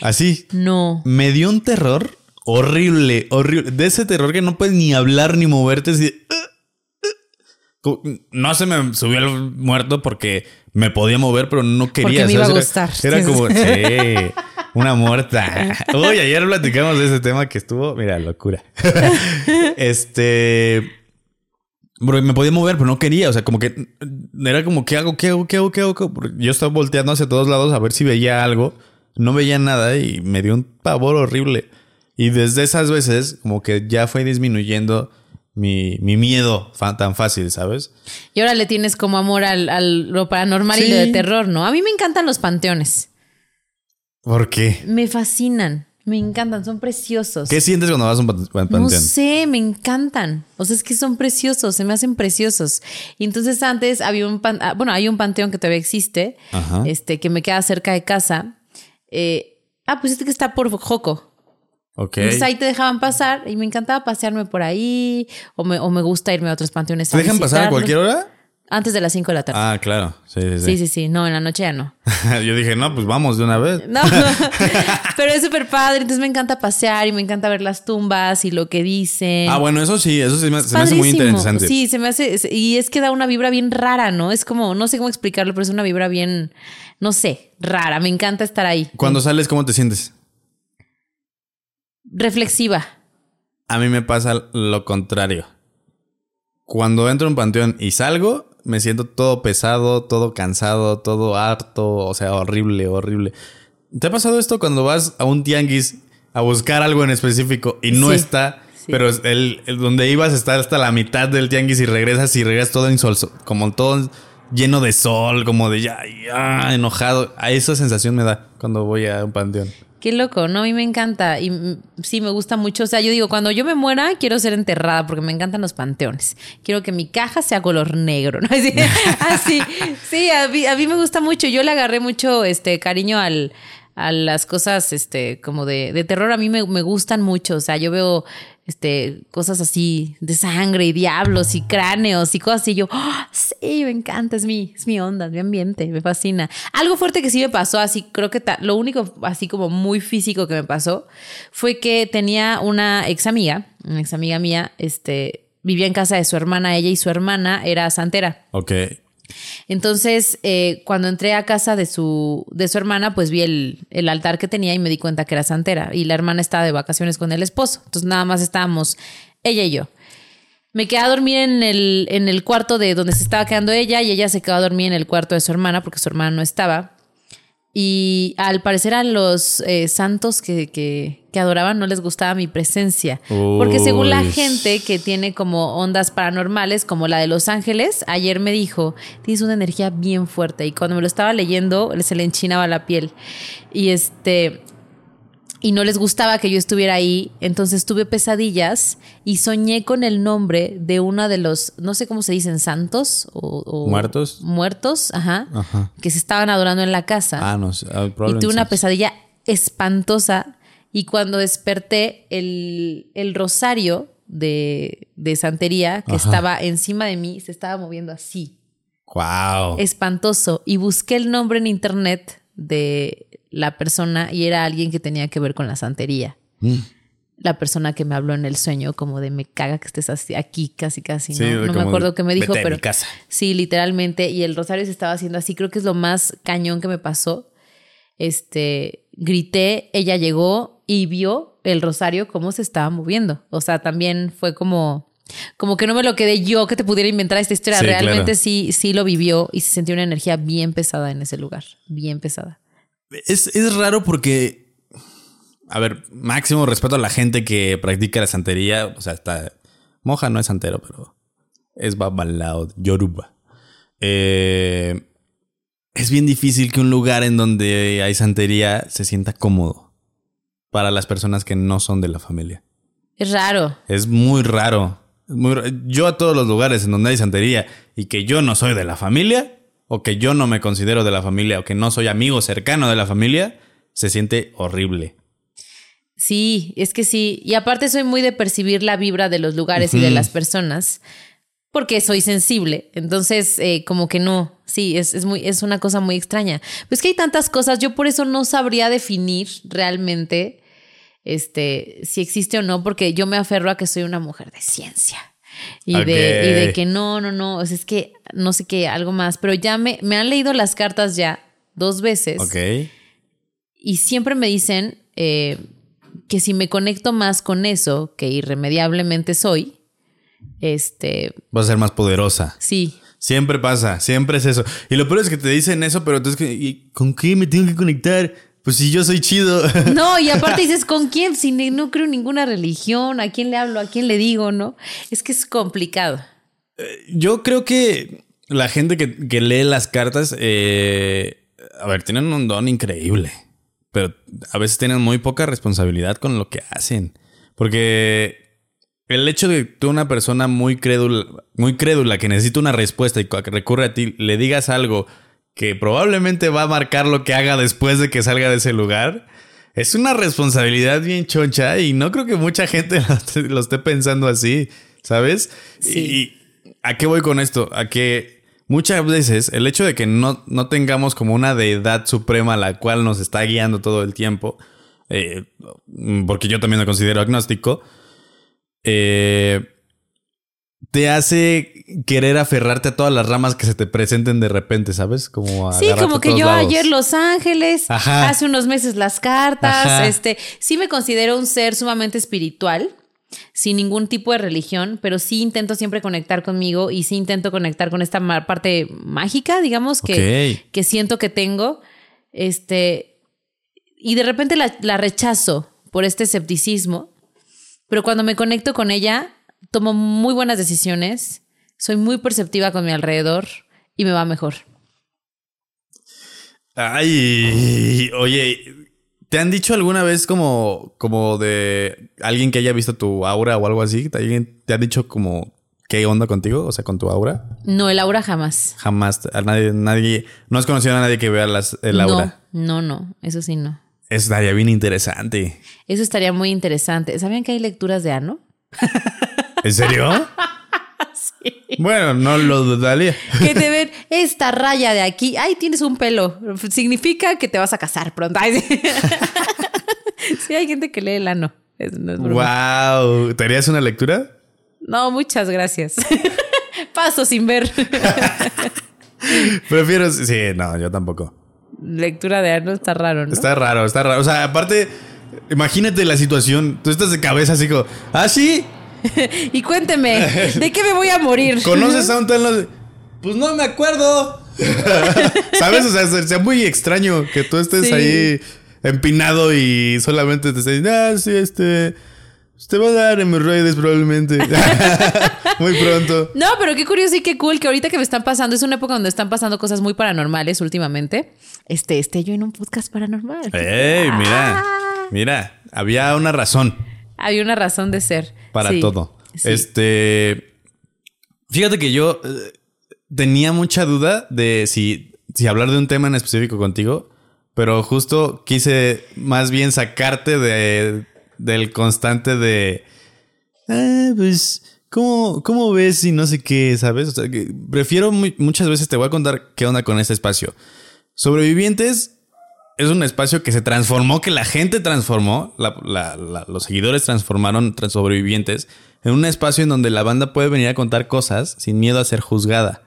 Speaker 1: Así.
Speaker 2: No.
Speaker 1: Me dio un terror horrible, horrible. De ese terror que no puedes ni hablar ni moverte. Así, no se me subió el muerto porque me podía mover, pero no quería.
Speaker 2: Porque me iba a gustar.
Speaker 1: Era, como, sí, una muerta. Uy, ayer platicamos de ese tema que estuvo, mira, locura. este... Bro, me podía mover, pero no quería. O sea, como que era como, ¿qué hago? ¿Qué hago? ¿Qué hago? ¿Qué hago? Yo estaba volteando hacia todos lados a ver si veía algo. No veía nada y me dio un pavor horrible. Y desde esas veces, como que ya fue disminuyendo mi, miedo tan fácil, ¿sabes?
Speaker 2: Y ahora le tienes como amor al, lo paranormal y lo de terror, ¿no? A mí me encantan los panteones.
Speaker 1: ¿Por qué?
Speaker 2: Me fascinan. Me encantan, son preciosos.
Speaker 1: ¿Qué sientes cuando vas a un panteón?
Speaker 2: No sé, me encantan. O sea, es que son preciosos, se me hacen preciosos. Y entonces antes había un pan, ah, bueno, hay un panteón que todavía existe, este, que me queda cerca de casa. Eh, ah, pues este que está por Joco.
Speaker 1: Ok.
Speaker 2: Entonces ahí te dejaban pasar y me encantaba pasearme por ahí o me, o me gusta irme a otros panteones.
Speaker 1: ¿Te dejan pasar a cualquier hora?
Speaker 2: Antes de las 5 de la tarde.
Speaker 1: Ah, claro. Sí, sí,
Speaker 2: sí. Sí, sí, No, en la noche ya no.
Speaker 1: Yo dije, no, pues vamos de una vez.
Speaker 2: No, pero es súper padre. Entonces me encanta pasear y me encanta ver las tumbas y lo que dicen.
Speaker 1: Ah, bueno, eso sí, eso sí me, se me hace muy interesante.
Speaker 2: Sí, se me hace. Y es que da una vibra bien rara, ¿no? Es como, no sé cómo explicarlo, pero es una vibra bien, no sé, rara. Me encanta estar ahí.
Speaker 1: Cuando sales, ¿cómo te sientes?
Speaker 2: Reflexiva.
Speaker 1: A mí me pasa lo contrario. Cuando entro en un panteón y salgo, me siento todo pesado, todo cansado, todo harto, o sea, horrible, horrible. ¿Te ha pasado esto cuando vas a un tianguis a buscar algo en específico y no está? Pero el, donde ibas está hasta la mitad del tianguis y regresas y regresas todo en sol, como todo lleno de sol, como de ya, ya enojado. A esa sensación me da cuando voy a un panteón.
Speaker 2: Qué loco, ¿no? A mí me encanta y sí me gusta mucho. O sea, yo digo, cuando yo me muera, quiero ser enterrada porque me encantan los panteones. Quiero que mi caja sea color negro, ¿no? Así, sí, a mí, me gusta mucho. Yo le agarré mucho este cariño al, a las cosas este como de, de terror. A mí me, me gustan mucho. O sea, yo veo este, cosas así de sangre y diablos y cráneos y cosas así. Yo, ¡Ah! sí, me encanta, es mi, es mi onda, es mi ambiente, me fascina. Algo fuerte que sí me pasó, así, creo que lo único así como muy físico que me pasó fue que tenía una ex amiga, una ex amiga mía, este, vivía en casa de su hermana, ella y su hermana era santera.
Speaker 1: Ok.
Speaker 2: Entonces, eh, cuando entré a casa de su, de su hermana, pues vi el, altar que tenía y me di cuenta que era santera. Y la hermana estaba de vacaciones con el esposo. Entonces, nada más estábamos ella y yo. Me quedé a dormir en el, en el cuarto de donde se estaba quedando ella y ella se quedó a dormir en el cuarto de su hermana porque su hermana no estaba. Y al parecer a los eh, santos que, que, adoraban no les gustaba mi presencia. Porque según la gente que tiene como ondas paranormales, como la de Los Ángeles, ayer me dijo, tienes una energía bien fuerte. Y cuando me lo estaba leyendo, se le enchinaba la piel. Y este, y no les gustaba que yo estuviera ahí, entonces tuve pesadillas y soñé con el nombre de uno de los, no sé cómo se dicen, santos o,
Speaker 1: muertos.
Speaker 2: Muertos, ajá, que se estaban adorando en la casa.
Speaker 1: Ah, no,
Speaker 2: ah, y tuve una pesadilla espantosa y cuando desperté el, el rosario de, de santería que estaba encima de mí se estaba moviendo así.
Speaker 1: Wow.
Speaker 2: Espantoso. Y busqué el nombre en internet de la persona y era alguien que tenía que ver con la santería. Mm. La persona que me habló en el sueño, como de me caga que estés así, aquí casi, casi. No, no me acuerdo qué me dijo, pero.
Speaker 1: casa.
Speaker 2: Sí, literalmente. Y el rosario se estaba haciendo así. Creo que es lo más cañón que me pasó. Este, grité, ella llegó y vio el rosario cómo se estaba moviendo. O sea, también fue como. Como que no me lo quedé yo que te pudiera inventar esta historia. Realmente sí, sí lo vivió y se sintió una energía bien pesada en ese lugar. Bien pesada.
Speaker 1: Es, raro porque, a ver, máximo respeto a la gente que practica la santería. O sea, está. Moja no es santero, pero es Babalao, Yoruba. Eh, es bien difícil que un lugar en donde hay santería se sienta cómodo para las personas que no son de la familia.
Speaker 2: Es raro.
Speaker 1: Es muy raro. Yo a todos los lugares en donde hay santería y que yo no soy de la familia, o que yo no me considero de la familia o que no soy amigo cercano de la familia, se siente horrible.
Speaker 2: Sí, es que sí. Y aparte soy muy de percibir la vibra de los lugares y de las personas, porque soy sensible. Entonces, eh, como que no, sí, es, muy, es una cosa muy extraña. Pues que hay tantas cosas, yo por eso no sabría definir realmente este, si existe o no, porque yo me aferro a que soy una mujer de ciencia. Y, de, y de que no, no, no, es que no sé qué, algo más, pero ya me, me han leído las cartas ya dos veces.
Speaker 1: Ok.
Speaker 2: Y siempre me dicen eh, que si me conecto más con eso, que irremediablemente soy, este...
Speaker 1: Va a ser más poderosa.
Speaker 2: Sí.
Speaker 1: Siempre pasa, siempre es eso. Y lo peor es que te dicen eso, pero entonces, ¿y ¿con qué me tengo que conectar? Pues si yo soy chido.
Speaker 2: No, y aparte dices, ¿con quién? Si no creo en ninguna religión, ¿a quién le hablo? ¿A quién le digo? ¿No? Es que es complicado.
Speaker 1: Eh, yo creo que la gente que, lee las cartas, eh, a ver, tienen un don increíble, pero a veces tienen muy poca responsabilidad con lo que hacen. Porque el hecho de que tú, una persona muy crédula, muy crédula que necesita una respuesta y recurre a ti, le digas algo que probablemente va a marcar lo que haga después de que salga de ese lugar, es una responsabilidad bien choncha y no creo que mucha gente lo esté pensando así, ¿sabes? Sí. ¿Y a qué voy con esto? A que muchas veces el hecho de que no, no tengamos como una deidad suprema la cual nos está guiando todo el tiempo, eh, porque yo también me considero agnóstico, eh, te hace querer aferrarte a todas las ramas que se te presenten de repente, ¿sabes?
Speaker 2: Como Sí, como que yo ayer Los Ángeles, hace unos meses las cartas, este, sí me considero un ser sumamente espiritual, sin ningún tipo de religión, pero sí intento siempre conectar conmigo y sí intento conectar con esta parte mágica, digamos, que, que siento que tengo, este, y de repente la, la rechazo por este escepticismo, pero cuando me conecto con ella, tomo muy buenas decisiones, soy muy perceptiva con mi alrededor y me va mejor.
Speaker 1: Ay, oye, ¿te han dicho alguna vez como, como de alguien que haya visto tu aura o algo así? ¿Alguien te ha dicho como qué onda contigo? O sea, con tu aura.
Speaker 2: No, el aura jamás.
Speaker 1: Jamás. nadie, nadie, no has conocido a nadie que vea las, el aura.
Speaker 2: No, no, no, eso sí no.
Speaker 1: Eso estaría bien interesante.
Speaker 2: Eso estaría muy interesante. ¿Sabían que hay lecturas de ano?
Speaker 1: ¿En serio? sí. Bueno, no lo dudaría.
Speaker 2: Que te ven esta raya de aquí. Ay, tienes un pelo. Significa que te vas a casar pronto. sí. hay gente que lee el ano.
Speaker 1: wow. ¿Te harías una lectura?
Speaker 2: No, muchas gracias. Paso sin ver.
Speaker 1: Prefiero. Sí, no, yo tampoco.
Speaker 2: Lectura de ano está raro, ¿no?
Speaker 1: Está raro, está raro. O sea, aparte, imagínate la situación. Tú estás de cabeza así como, ¿ah, sí?
Speaker 2: y cuénteme, ¿de qué me voy a morir?
Speaker 1: ¿Conoces a un tal? Pues no me acuerdo. ¿Sabes? O sea, sería muy extraño que tú estés ahí empinado y solamente te estés ah, sí, este. Te va a dar hemorroides probablemente. muy pronto.
Speaker 2: No, pero qué curioso y qué cool que ahorita que me están pasando, es una época donde están pasando cosas muy paranormales últimamente. Este, esté yo en un podcast paranormal.
Speaker 1: ¡Ey! Mira, mira, había una razón.
Speaker 2: Había una razón de ser.
Speaker 1: Para todo. Este. Fíjate que yo eh, tenía mucha duda de si, si hablar de un tema en específico contigo, pero justo quise más bien sacarte de del constante de. Ah, pues. ¿Cómo, ¿Cómo ves y no sé qué, sabes? O sea, prefiero muchas veces te voy a contar qué onda con este espacio. Sobrevivientes es un espacio que se transformó, que la gente transformó, los seguidores transformaron sobrevivientes en un espacio en donde la banda puede venir a contar cosas sin miedo a ser juzgada.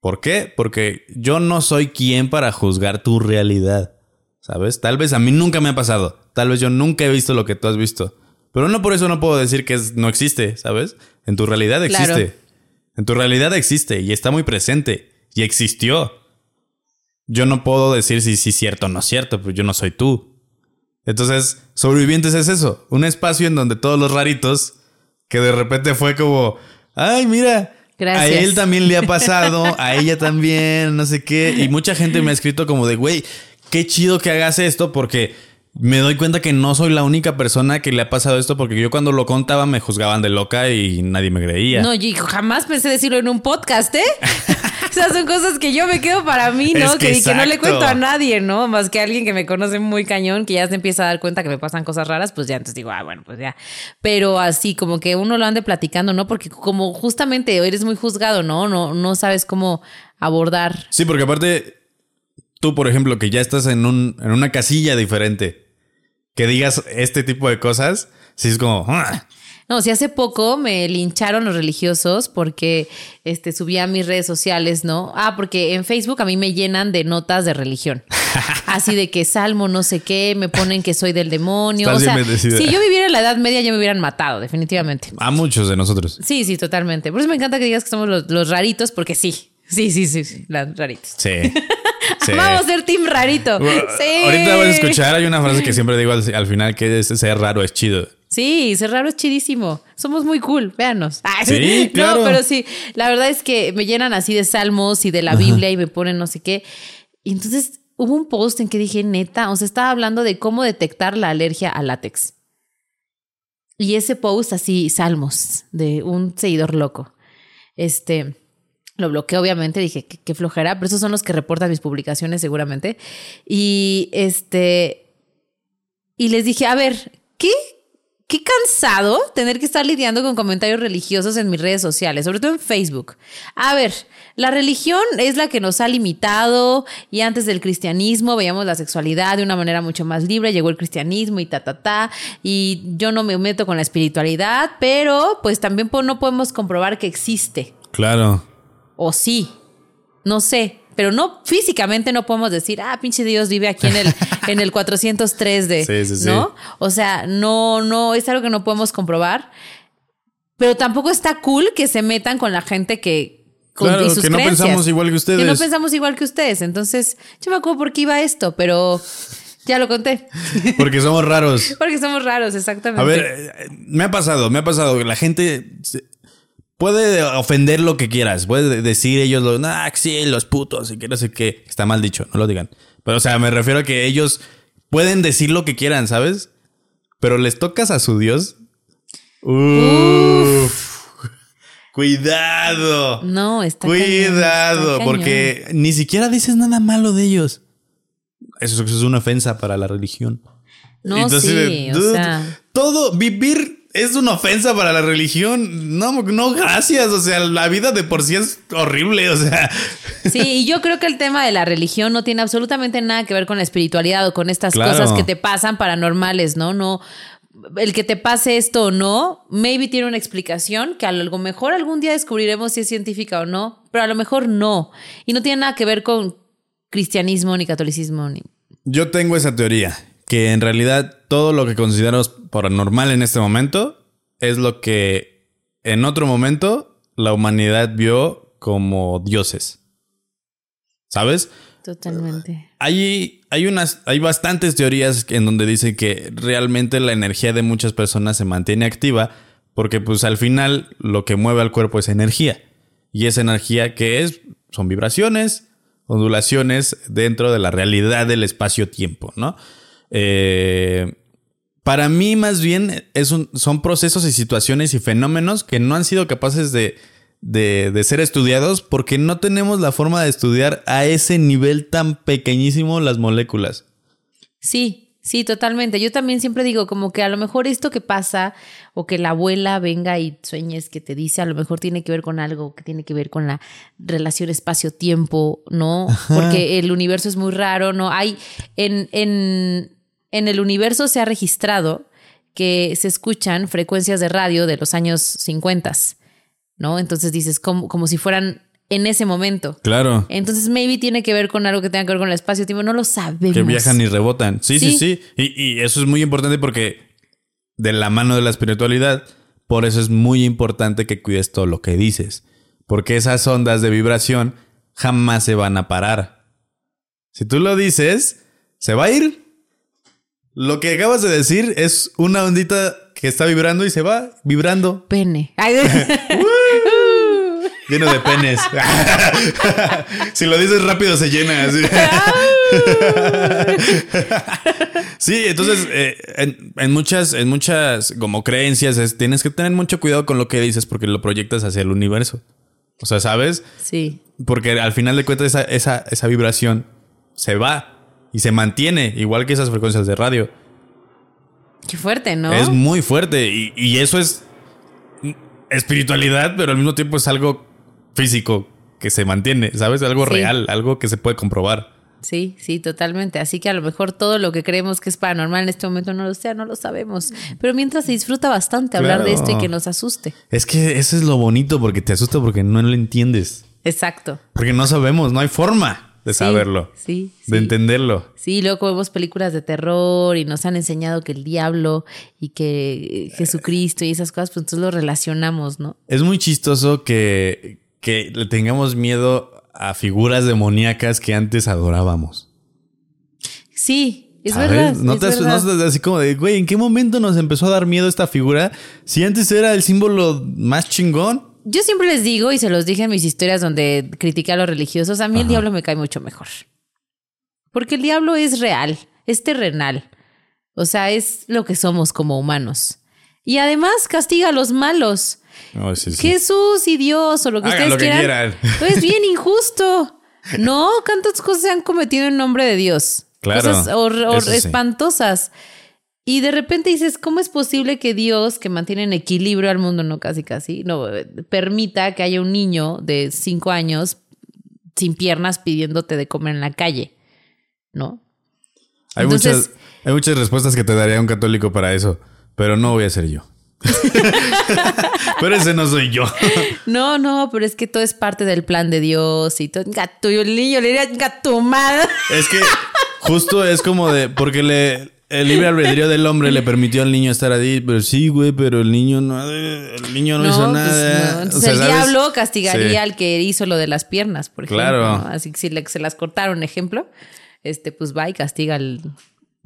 Speaker 1: ¿Por qué? Porque yo no soy quien para juzgar tu realidad. ¿Sabes? Tal vez a mí nunca me ha pasado. Tal vez yo nunca he visto lo que tú has visto. Pero no por eso no puedo decir que no existe, ¿sabes? En tu realidad existe. En tu realidad existe y está muy presente. Y existió. Yo no puedo decir si sí es cierto o no es cierto, pues yo no soy tú. Entonces, sobrevivientes es eso. Un espacio en donde todos los raritos, que de repente fue como, ay, mira, A él también le ha pasado, a ella también, no sé qué. Y mucha gente me ha escrito como de, güey, qué chido que hagas esto porque me doy cuenta que no soy la única persona que le ha pasado esto porque yo cuando lo contaba me juzgaban de loca y nadie me creía.
Speaker 2: No, yo jamás pensé decirlo en un podcast, ¿eh? o sea, son cosas que yo me quedo para mí, ¿no? que, no le cuento a nadie, ¿no? Más que alguien que me conoce muy cañón, que ya se empieza a dar cuenta que me pasan cosas raras, pues ya entonces digo, ah, bueno, pues ya. Pero así, como que uno lo ande platicando, ¿no? Porque como justamente eres muy juzgado, ¿no? No, no sabes cómo abordar.
Speaker 1: Sí, porque aparte tú, por ejemplo, que ya estás en, un, en una casilla diferente, que digas este tipo de cosas, si es como... Ah".
Speaker 2: No, si hace poco me lincharon los religiosos porque este, subí a mis redes sociales, ¿no? Ah, porque en Facebook a mí me llenan de notas de religión. Así de que salmo no sé qué, me ponen que soy del demonio. o sea, si yo viviera en la Edad Media ya me hubieran matado, definitivamente.
Speaker 1: A muchos de nosotros.
Speaker 2: Sí, sí, totalmente. Por eso me encanta que digas que somos los, los raritos, porque sí. Sí, sí, sí, sí, las raritos.
Speaker 1: Sí.
Speaker 2: Vamos a ser team rarito. sí.
Speaker 1: Ahorita vas a escuchar, hay una frase que siempre digo al, final que es ser raro es chido.
Speaker 2: Sí, ser raro es chidísimo. Somos muy cool, véanos.
Speaker 1: sí, claro.
Speaker 2: No, pero sí, la verdad es que me llenan así de salmos y de la Biblia y me ponen no sé qué. Y entonces hubo un post en que dije, neta, o sea, estaba hablando de cómo detectar la alergia al látex. Y ese post así, salmos, de un seguidor loco. Este, lo bloqueé, obviamente, dije qué flojera, pero esos son los que reportan mis publicaciones seguramente. Y este. Y les dije, a ver, ¿qué? Qué cansado tener que estar lidiando con comentarios religiosos en mis redes sociales, sobre todo en Facebook. A ver, la religión es la que nos ha limitado y antes del cristianismo veíamos la sexualidad de una manera mucho más libre, llegó el cristianismo y ta, ta, ta, y yo no me meto con la espiritualidad, pero pues también no podemos comprobar que existe.
Speaker 1: Claro.
Speaker 2: O sí. No sé. Pero no, físicamente no podemos decir, ah, pinche Dios vive aquí en el, en el 403 de. Sí, sí, ¿No? O sea, no, no, es algo que no podemos comprobar. Pero tampoco está cool que se metan con la gente que.
Speaker 1: claro, que no pensamos igual que ustedes.
Speaker 2: Que no pensamos igual que ustedes. Entonces, yo me acuerdo por qué iba esto, pero. Ya lo conté.
Speaker 1: Porque somos raros.
Speaker 2: Porque somos raros, exactamente.
Speaker 1: A ver, eh, me ha pasado, me ha pasado. La gente Puede ofender lo que quieras. Puede decir ellos, lo, ah, sí, los putos y que no sé qué. Está mal dicho, no lo digan. Pero, o sea, me refiero a que ellos pueden decir lo que quieran, ¿sabes? Pero les tocas a su Dios. Uf. Cuidado.
Speaker 2: No, está
Speaker 1: Cuidado, porque ni siquiera dices nada malo de ellos. Eso, es una ofensa para la religión.
Speaker 2: No, sí, o sea...
Speaker 1: Todo, vivir es una ofensa para la religión. No, no, gracias. O sea, la vida de por sí es horrible. O sea.
Speaker 2: Sí, y yo creo que el tema de la religión no tiene absolutamente nada que ver con la espiritualidad o con estas cosas que te pasan paranormales, ¿no? No. El que te pase esto o no, maybe tiene una explicación que a lo mejor algún día descubriremos si es científica o no, pero a lo mejor no. Y no tiene nada que ver con cristianismo ni catolicismo ni.
Speaker 1: Yo tengo esa teoría que en realidad todo lo que consideramos paranormal en este momento es lo que en otro momento la humanidad vio como dioses. ¿Sabes?
Speaker 2: Totalmente.
Speaker 1: Hay, hay, unas, hay bastantes teorías en donde dicen que realmente la energía de muchas personas se mantiene activa porque pues al final lo que mueve al cuerpo es energía. Y esa energía que es son vibraciones, ondulaciones dentro de la realidad del espacio-tiempo, ¿no? Eh, para mí, más bien, es son procesos y situaciones y fenómenos que no han sido capaces de, de, ser estudiados porque no tenemos la forma de estudiar a ese nivel tan pequeñísimo las moléculas.
Speaker 2: Sí, sí, totalmente. Yo también siempre digo como que a lo mejor esto que pasa o que la abuela venga y sueñes que te dice, a lo mejor tiene que ver con algo que tiene que ver con la relación espacio-tiempo, ¿no? Porque el universo es muy raro, ¿no? Hay en, en en el universo se ha registrado que se escuchan frecuencias de radio de los años 50, ¿no? Entonces dices, como, como si fueran en ese momento.
Speaker 1: Claro.
Speaker 2: Entonces, maybe tiene que ver con algo que tenga que ver con el espacio-tiempo. No lo sabemos.
Speaker 1: Que viajan y rebotan. Sí, sí, sí. Y, y, eso es muy importante porque de la mano de la espiritualidad, por eso es muy importante que cuides todo lo que dices. Porque esas ondas de vibración jamás se van a parar. Si tú lo dices, se va a ir lo que acabas de decir es una ondita que está vibrando y se va vibrando.
Speaker 2: Pene.
Speaker 1: Lleno de penes. si lo dices rápido se llena. sí, entonces eh, en, muchas, en muchas como creencias tienes que tener mucho cuidado con lo que dices porque lo proyectas hacia el universo. O sea, ¿sabes?
Speaker 2: Sí.
Speaker 1: Porque al final de cuentas esa, esa, esa vibración se va y se mantiene, igual que esas frecuencias de radio.
Speaker 2: Qué fuerte, ¿no?
Speaker 1: Es muy fuerte y, eso es espiritualidad, pero al mismo tiempo es algo físico que se mantiene, ¿sabes? Algo real, algo que se puede comprobar.
Speaker 2: Sí, sí, totalmente. Así que a lo mejor todo lo que creemos que es paranormal en este momento no lo sea, no lo sabemos. Pero mientras se disfruta bastante hablar de esto y que nos asuste.
Speaker 1: Es que eso es lo bonito porque te asusta porque no lo entiendes.
Speaker 2: Exacto.
Speaker 1: Porque no sabemos, no hay forma de saberlo.
Speaker 2: Sí,
Speaker 1: De entenderlo.
Speaker 2: Sí, luego vemos películas de terror y nos han enseñado que el diablo y que Jesucristo y esas cosas, pues entonces lo relacionamos, ¿no?
Speaker 1: Es muy chistoso que, que le tengamos miedo a figuras demoníacas que antes adorábamos.
Speaker 2: Sí, es verdad.
Speaker 1: ¿No, te, así como de, güey, ¿en qué momento nos empezó a dar miedo esta figura? Si antes era el símbolo más chingón
Speaker 2: yo siempre les digo, y se los dije en mis historias donde critiqué a los religiosos, a mí el diablo me cae mucho mejor. Porque el diablo es real, es terrenal. O sea, es lo que somos como humanos. Y además castiga a los malos. Jesús y Dios o lo que ustedes quieran. Es bien injusto. No, cuántas cosas se han cometido en nombre de Dios.
Speaker 1: Claro.
Speaker 2: Cosas espantosas. Y de repente dices, ¿cómo es posible que Dios, que mantiene en equilibrio al mundo, no casi casi, no permita que haya un niño de cinco años sin piernas pidiéndote de comer en la calle? ¿No?
Speaker 1: Hay, muchas, hay muchas respuestas que te daría un católico para eso, pero no voy a ser yo. pero ese no soy yo.
Speaker 2: no, no, pero es que todo es parte del plan de Dios y todo. Gato, yo el niño le diría gatumada.
Speaker 1: Es que justo es como de, porque le, el libre albedrío del hombre le permitió al niño estar ahí, pero sí, güey, pero el niño no, el niño no, hizo pues nada.
Speaker 2: el diablo castigaría al que hizo lo de las piernas, por ejemplo. Claro. Así que si se las cortaron, ejemplo, este, pues va y castiga al.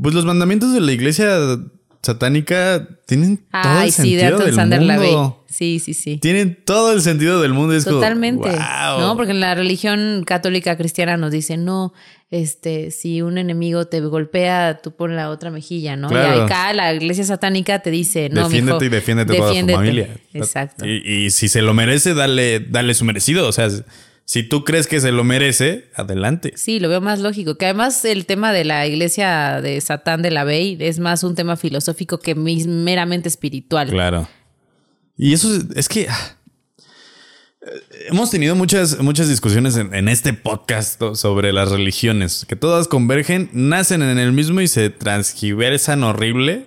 Speaker 1: Pues los mandamientos de la iglesia satánica tienen todo el sentido del mundo.
Speaker 2: Sí, sí, sí.
Speaker 1: Tienen todo el sentido del mundo.
Speaker 2: Totalmente. No, porque en la religión católica cristiana nos dice, no, este, si un enemigo te golpea, tú pon la otra mejilla, ¿no? Y acá la iglesia satánica te dice, no,
Speaker 1: Defiéndete y defiéndete, toda tu familia.
Speaker 2: Exacto.
Speaker 1: Y, si se lo merece, dale, dale su merecido. O sea, Si tú crees que se lo merece, adelante.
Speaker 2: Sí, lo veo más lógico. Que además el tema de la iglesia de Satán de la Bey es más un tema filosófico que meramente espiritual.
Speaker 1: Claro. Y eso es, es que ah, hemos tenido muchas, muchas discusiones en, en, este podcast sobre las religiones, que todas convergen, nacen en el mismo y se transgiversan horrible,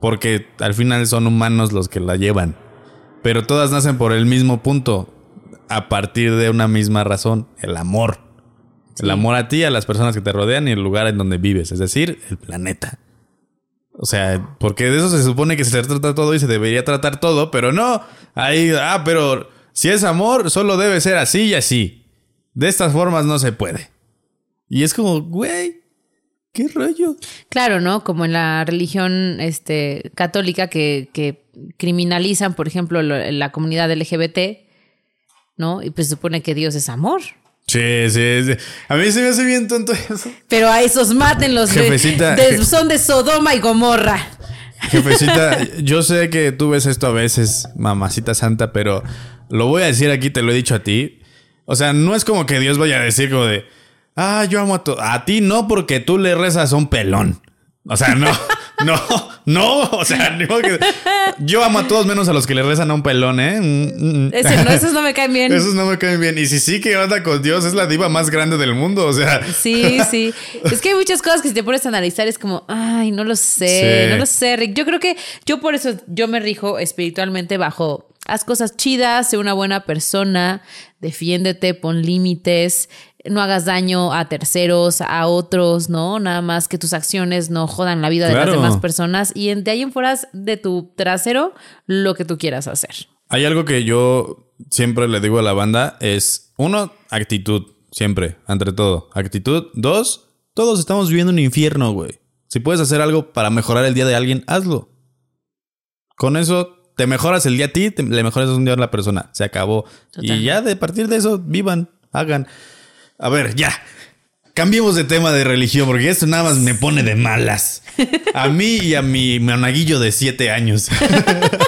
Speaker 1: porque al final son humanos los que la llevan. Pero todas nacen por el mismo punto, a partir de una misma razón, el amor. El amor a ti, a las personas que te rodean y el lugar en donde vives, es decir, el planeta. O sea, porque de eso se supone que se trata todo y se debería tratar todo, pero no. Ahí, ah, pero si es amor, solo debe ser así y así. De estas formas no se puede. Y es como, güey, ¿qué rollo?
Speaker 2: Claro, ¿no? Como en la religión este, católica que, que criminalizan, por ejemplo, la comunidad LGBT ¿no? Y pues se supone que Dios es amor.
Speaker 1: Sí, sí, sí. A mí se me hace bien tonto eso.
Speaker 2: Pero a esos mátenlos. Jefecita, de, son de Sodoma y Gomorra.
Speaker 1: Jefecita, yo sé que tú ves esto a veces, mamacita santa, pero lo voy a decir aquí, te lo he dicho a ti. O sea, no es como que Dios vaya a decir como de, ah, yo amo a tu... A ti no porque tú le rezas a un pelón. O sea, no. No, no, o sea, yo amo a todos menos a los que le rezan a un pelón, ¿eh?
Speaker 2: Mm, mm. no, esos no me caen bien.
Speaker 1: Esos no me caen bien. Y si sí que anda con Dios, es la diva más grande del mundo, o sea.
Speaker 2: Sí, sí. Es que hay muchas cosas que si te pones a analizar es como, ay, no lo sé, no lo sé, Rick. Yo creo que yo por eso yo me rijo espiritualmente bajo haz cosas chidas, sé una buena persona, defiéndete, pon límites, no hagas daño a terceros, a otros, ¿no? Nada más que tus acciones no jodan la vida de las demás personas y de ahí en fuera de tu trasero lo que tú quieras hacer.
Speaker 1: Hay algo que yo siempre le digo a la banda es, uno, actitud, siempre, entre todo. Actitud. Dos, todos estamos viviendo un infierno, güey. Si puedes hacer algo para mejorar el día de alguien, hazlo. Con eso te mejoras el día a ti, le mejoras un día a la persona. Se acabó. Y ya de partir de eso, vivan, hagan. A ver, ya. Cambiemos de tema de religión, porque esto nada más me pone de malas. A mí y a mi monaguillo de siete años.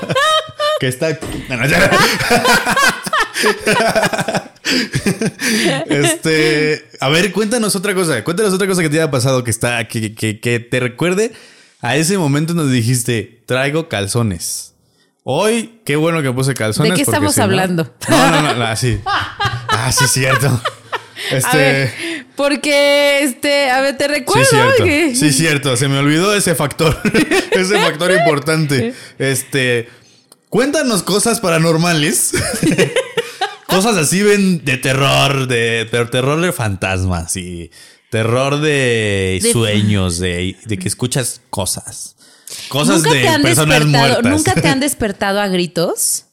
Speaker 1: que está. este. A ver, cuéntanos otra cosa. Cuéntanos otra cosa que te haya pasado que está. Que, que, te recuerde a ese momento donde dijiste: traigo calzones. Hoy, qué bueno que puse calzones.
Speaker 2: ¿De qué estamos hablando?
Speaker 1: No, no, no, no, así. Ah, sí, cierto.
Speaker 2: Este. porque, este, a ver, te recuerdo.
Speaker 1: Sí, cierto. Sí, cierto. Se me olvidó ese factor. ese factor importante. Este. Cuéntanos cosas paranormales. cosas así ven de terror, de, terror de fantasmas y terror de, sueños, de, que escuchas cosas. Cosas de personas muertas.
Speaker 2: ¿Nunca te han despertado a gritos?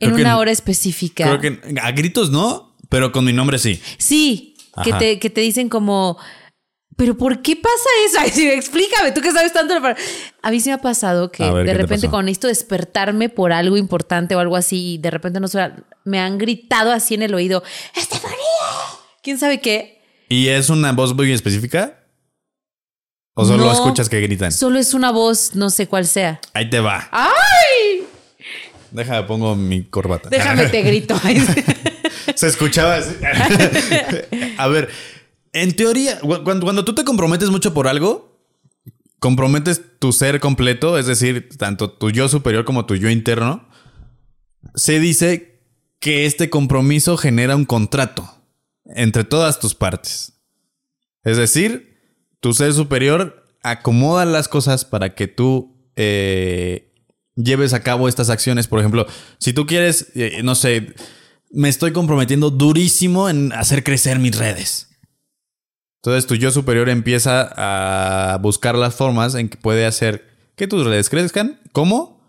Speaker 2: en una hora específica.
Speaker 1: Creo que a gritos no, pero con mi nombre sí.
Speaker 2: Sí, que te, que te dicen como, pero ¿por qué pasa eso? explícame, tú que sabes tanto. A mí sí me ha pasado que de repente cuando necesito despertarme por algo importante o algo así, y de repente no sé, me han gritado así en el oído, ¡Estefanía! ¿Quién sabe qué?
Speaker 1: ¿Y es una voz muy específica? ¿O solo escuchas que gritan?
Speaker 2: Solo es una voz, no sé cuál sea.
Speaker 1: Ahí te va.
Speaker 2: ¡Ay!
Speaker 1: Déjame, pongo mi corbata.
Speaker 2: Déjame, te grito.
Speaker 1: Se escuchaba así. A ver, en teoría, cuando, tú te comprometes mucho por algo, comprometes tu ser completo, es decir, tanto tu yo superior como tu yo interno, se dice que este compromiso genera un contrato entre todas tus partes. Es decir, tu ser superior acomoda las cosas para que tú eh, lleves a cabo estas acciones. Por ejemplo, si tú quieres, eh, no sé, me estoy comprometiendo durísimo en hacer crecer mis redes. Entonces tu yo superior empieza a buscar las formas en que puede hacer que tus redes crezcan. ¿Cómo?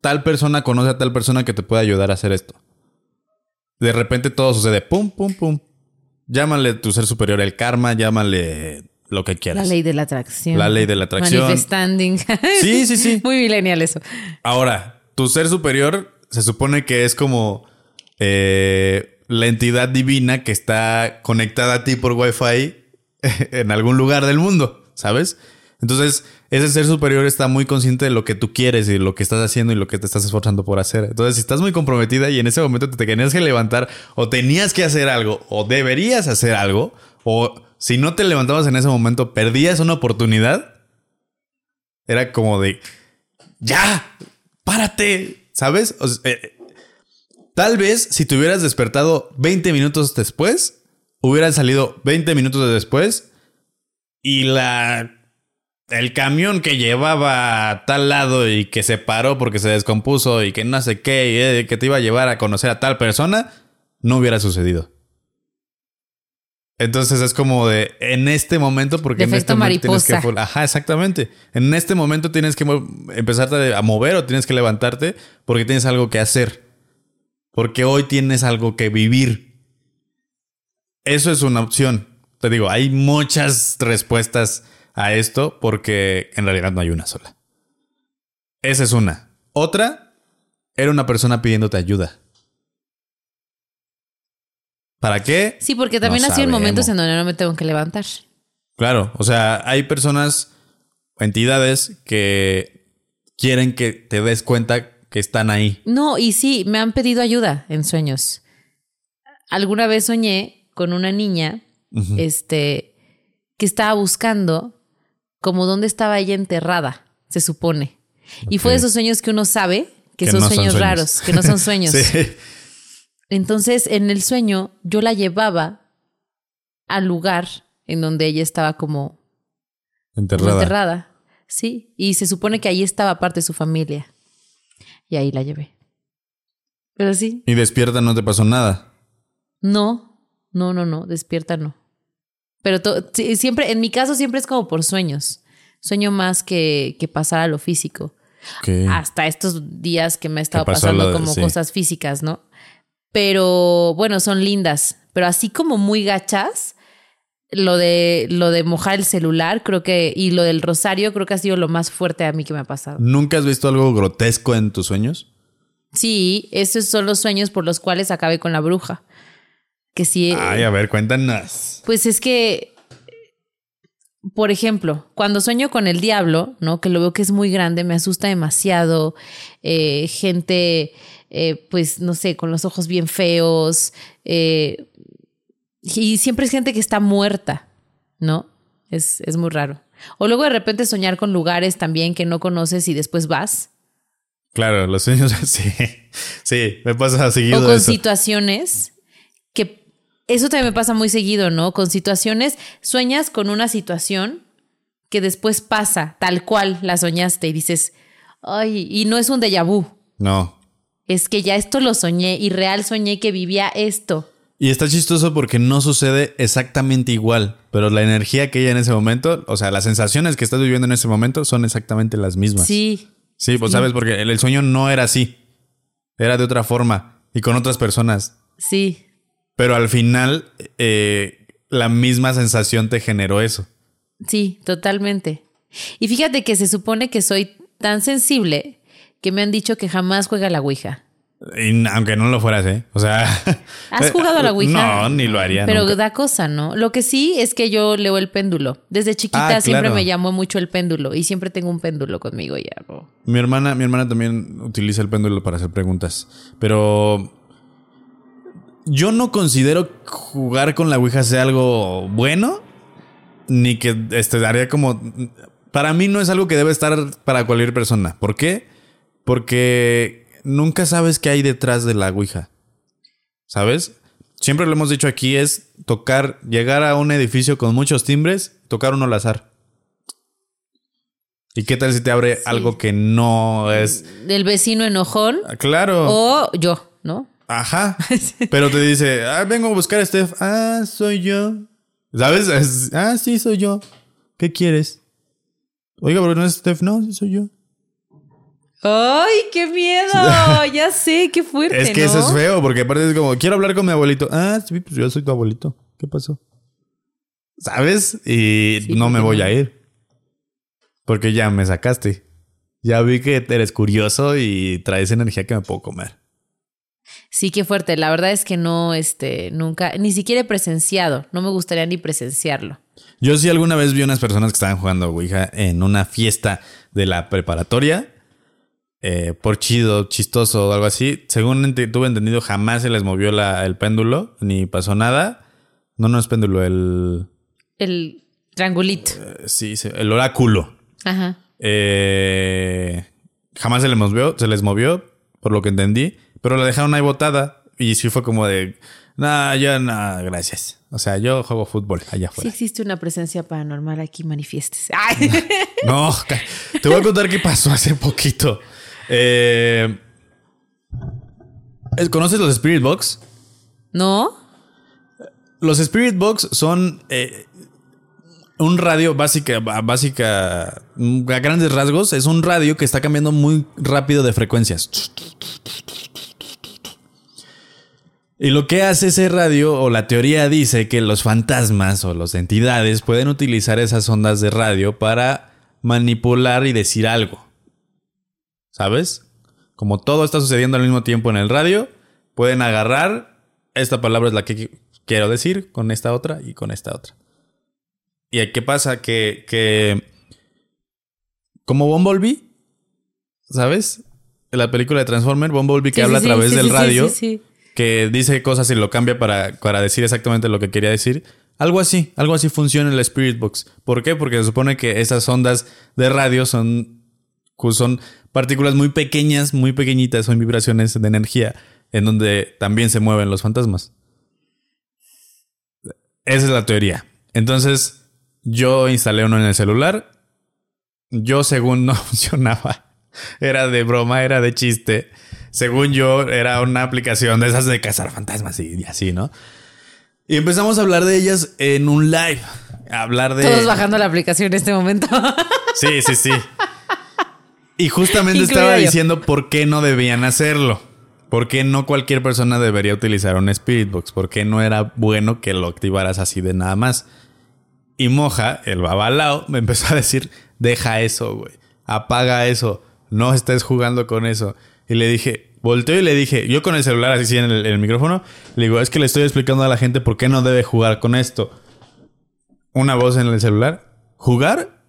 Speaker 1: Tal persona conoce a tal persona que te puede ayudar a hacer esto. De repente todo sucede. Pum, pum, pum. Llámale tu ser superior el karma, llámale lo que quieras.
Speaker 2: La ley de la atracción.
Speaker 1: La ley de la atracción.
Speaker 2: Manifesting.
Speaker 1: Sí, sí, sí.
Speaker 2: Muy millennial eso.
Speaker 1: Ahora, tu ser superior se supone que es como eh, la entidad divina que está conectada a ti por Wi-Fi en algún lugar del mundo, ¿sabes? Entonces, ese ser superior está muy consciente de lo que tú quieres y lo que estás haciendo y lo que te estás esforzando por hacer. Entonces, si estás muy comprometida y en ese momento te tenías que levantar o tenías que hacer algo o deberías hacer algo o si no te levantabas en ese momento perdías una oportunidad, era como de, ya, párate, ¿sabes? Eh, tal vez si te hubieras despertado 20 minutos después, hubieras salido 20 minutos después y la el camión que llevaba a tal lado y que se paró porque se descompuso y que no sé qué, y eh, que te iba a llevar a conocer a tal persona, no hubiera sucedido. Entonces es como de en este momento, porque en este momento tienes que. Ajá, exactamente. En este momento tienes que empezarte a mover o tienes que levantarte porque tienes algo que hacer. Porque hoy tienes algo que vivir. Eso es una opción. Te digo, hay muchas respuestas a esto porque en realidad no hay una sola. Esa es una. Otra, era una persona pidiéndote ayuda. ¿Para qué?
Speaker 2: Sí, porque también ha sido momentos en donde no me tengo que levantar.
Speaker 1: Claro, o sea, hay personas, entidades que quieren que te des cuenta que están ahí.
Speaker 2: No, y sí, me han pedido ayuda en sueños. Alguna vez soñé con una niña, este, que estaba buscando como dónde estaba ella enterrada, se supone. Y fue de esos sueños que uno sabe que, son, sueños raros, que no son sueños. Entonces, en el sueño, yo la llevaba al lugar en donde ella estaba como
Speaker 1: enterrada.
Speaker 2: enterrada. Sí, y se supone que ahí estaba parte de su familia. Y ahí la llevé. Pero sí.
Speaker 1: ¿Y despierta no te pasó nada?
Speaker 2: No, no, no, no, despierta no. Pero siempre, en mi caso, siempre es como por sueños. Sueño más que, que pasar a lo físico. Hasta estos días que me ha estado pasando como cosas físicas, ¿no? Pero bueno, son lindas. Pero así como muy gachas, lo de, lo de mojar el celular, creo que, y lo del rosario, creo que ha sido lo más fuerte a mí que me ha pasado.
Speaker 1: ¿Nunca has visto algo grotesco en tus sueños?
Speaker 2: Sí, esos son los sueños por los cuales acabé con la bruja. Que sí.
Speaker 1: Ay, a ver, cuéntanos.
Speaker 2: Pues es que, por ejemplo, cuando sueño con el diablo, ¿no? Que lo veo que es muy grande, me asusta demasiado. Eh, gente, eh, pues, no sé, con los ojos bien feos. Eh, y siempre es gente que está muerta, ¿no? Es, es muy raro. O luego de repente soñar con lugares también que no conoces y después vas.
Speaker 1: Claro, los sueños, sí. Sí, me pasa seguido.
Speaker 2: O con situaciones que eso también me pasa muy seguido, ¿no? Con situaciones, sueñas con una situación que después pasa tal cual la soñaste y dices, ay, y no es un déjà vu.
Speaker 1: No.
Speaker 2: Es que ya esto lo soñé y real soñé que vivía esto.
Speaker 1: Y está chistoso porque no sucede exactamente igual, pero la energía que hay en ese momento, o sea, las sensaciones que estás viviendo en ese momento son exactamente las mismas.
Speaker 2: Sí.
Speaker 1: Sí, pues sabes, porque el sueño no era así, era de otra forma y con otras personas.
Speaker 2: Sí.
Speaker 1: Pero al final, eh, la misma sensación te generó eso.
Speaker 2: Sí, totalmente. Y fíjate que se supone que soy tan sensible que me han dicho que jamás juega la Ouija.
Speaker 1: Y aunque no lo fueras, ¿eh? O sea.
Speaker 2: ¿Has jugado a la Ouija?
Speaker 1: No, ni lo haría.
Speaker 2: Pero da cosa, ¿no? Lo que sí es que yo leo el péndulo. Desde chiquita ah, siempre me llamó mucho el péndulo y siempre tengo un péndulo conmigo y algo.
Speaker 1: Mi hermana, mi hermana también utiliza el péndulo para hacer preguntas. Pero yo no considero jugar con la Ouija sea algo bueno, ni que este, daría como... Para mí no es algo que debe estar para cualquier persona. ¿Por qué? Porque nunca sabes qué hay detrás de la Ouija. ¿Sabes? Siempre lo hemos dicho aquí, es tocar, llegar a un edificio con muchos timbres, tocar uno al azar. ¿Y qué tal si te abre algo que no es...
Speaker 2: Del vecino enojón.
Speaker 1: Ah, claro.
Speaker 2: O yo, ¿no?
Speaker 1: Ajá. Pero te dice, ah, vengo a buscar a Steph. Ah, soy yo. ¿Sabes? ah, sí, soy yo. ¿Qué quieres? Oiga, pero no es Steph. No, sí, soy yo.
Speaker 2: ¡Ay, qué miedo! ya sé, qué fuerte.
Speaker 1: Es que eso es feo, porque aparte es como, quiero hablar con mi abuelito. Ah, sí, pues yo soy tu abuelito. ¿Qué pasó? ¿Sabes? Y no me voy a ir. Porque ya me sacaste. Ya vi que eres curioso y traes energía que me puedo comer.
Speaker 2: Sí, qué fuerte. La verdad es que no, este, nunca, ni siquiera he presenciado. No me gustaría ni presenciarlo.
Speaker 1: Yo sí alguna vez vi unas personas que estaban jugando Ouija en una fiesta de la preparatoria. Eh, por chido, chistoso o algo así. Según tuve entendido, jamás se les movió el péndulo, ni pasó nada. No, no es péndulo, el...
Speaker 2: El triangulito.
Speaker 1: Eh, sí, el oráculo.
Speaker 2: Ajá.
Speaker 1: Eh, jamás se les movió, se les movió, por lo que entendí. Pero la dejaron ahí botada. Y sí fue como de. Nah, ya no, gracias. O sea, yo juego fútbol allá afuera.
Speaker 2: Sí existe una presencia paranormal aquí, manifiestes.
Speaker 1: No, te voy a contar qué pasó hace poquito. Eh, ¿Conoces los Spirit Box?
Speaker 2: No.
Speaker 1: Los Spirit Box son eh, un radio básica, básica, a grandes rasgos, es un radio que está cambiando muy rápido de frecuencias. Y lo que hace ese radio o la teoría dice que los fantasmas o las entidades pueden utilizar esas ondas de radio para manipular y decir algo. ¿Sabes? Como todo está sucediendo al mismo tiempo en el radio, pueden agarrar, esta palabra es la que quiero decir, con esta otra y con esta otra. ¿Y qué pasa? Que, que como Bumblebee, ¿sabes? En la película de Transformer, Bumblebee que habla a través del radio que dice cosas y lo cambia para, para decir exactamente lo que quería decir. Algo así, algo así funciona en la Spirit Box. ¿Por qué? Porque se supone que esas ondas de radio son, son partículas muy pequeñas, muy pequeñitas, son vibraciones de energía en donde también se mueven los fantasmas. Esa es la teoría. Entonces, yo instalé uno en el celular. Yo, según no funcionaba, era de broma, era de chiste según yo, era una aplicación de esas de cazar fantasmas y, así, ¿no? Y empezamos a hablar de ellas en un live. hablar de.
Speaker 2: Todos bajando la aplicación en este momento.
Speaker 1: Sí, sí, sí. Y justamente estaba diciendo por qué no debían hacerlo. ¿Por qué no cualquier persona debería utilizar un Spirit Box? ¿Por qué no era bueno que lo activaras así de nada más? Y Moja, el babalao, me empezó a decir: Deja eso, güey. Apaga eso. No estés jugando con eso. Y le dije, volteo y le dije, yo con el celular así en el, micrófono, le digo, es que le estoy explicando a la gente por qué no debe jugar con esto. Una voz en el celular, ¿jugar?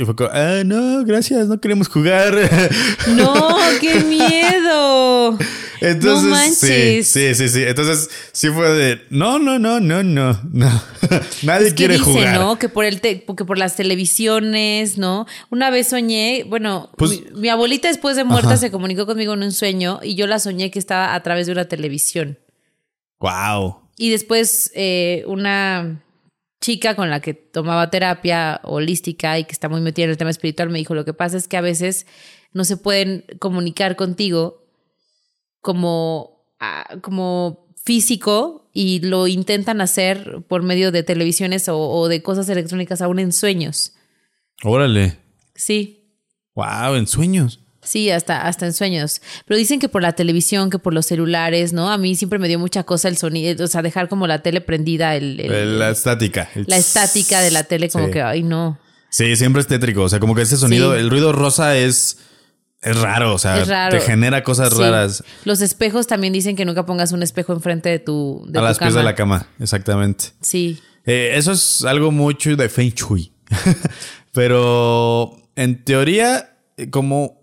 Speaker 1: Y fue como, ah, no, gracias, no queremos jugar.
Speaker 2: No, qué miedo.
Speaker 1: Entonces, no manches. Sí, sí, sí, Entonces, sí fue de, no, no, no, no, no, no. Nadie quiere dice, jugar.
Speaker 2: ¿no? Que por el te porque por las televisiones, ¿no? Una vez soñé, bueno, pues mi, abuelita después de muerta se comunicó conmigo en un sueño y yo la soñé que estaba a través de una televisión.
Speaker 1: Wow.
Speaker 2: Y después eh, una chica con la que tomaba terapia holística y que está muy metida en el tema espiritual me dijo, lo que pasa es que a veces no se pueden comunicar contigo como, ah, como físico y lo intentan hacer por medio de televisiones o, de cosas electrónicas aún en sueños.
Speaker 1: Órale.
Speaker 2: Sí.
Speaker 1: Wow, en sueños.
Speaker 2: Sí, hasta, hasta en sueños. Pero dicen que por la televisión, que por los celulares, ¿no? A mí siempre me dio mucha cosa el sonido, o sea, dejar como la tele prendida, el,
Speaker 1: la estática.
Speaker 2: La estática de la tele, como que, ay, no.
Speaker 1: Sí, siempre es tétrico. O sea, como que ese sonido, el ruido rosa es es raro, o sea, te genera cosas raras.
Speaker 2: Los espejos también dicen que nunca pongas un espejo enfrente de tu. De
Speaker 1: a las pies de la cama, exactamente.
Speaker 2: Sí.
Speaker 1: Eh, eso es algo mucho de Feng Shui. Pero en teoría, como.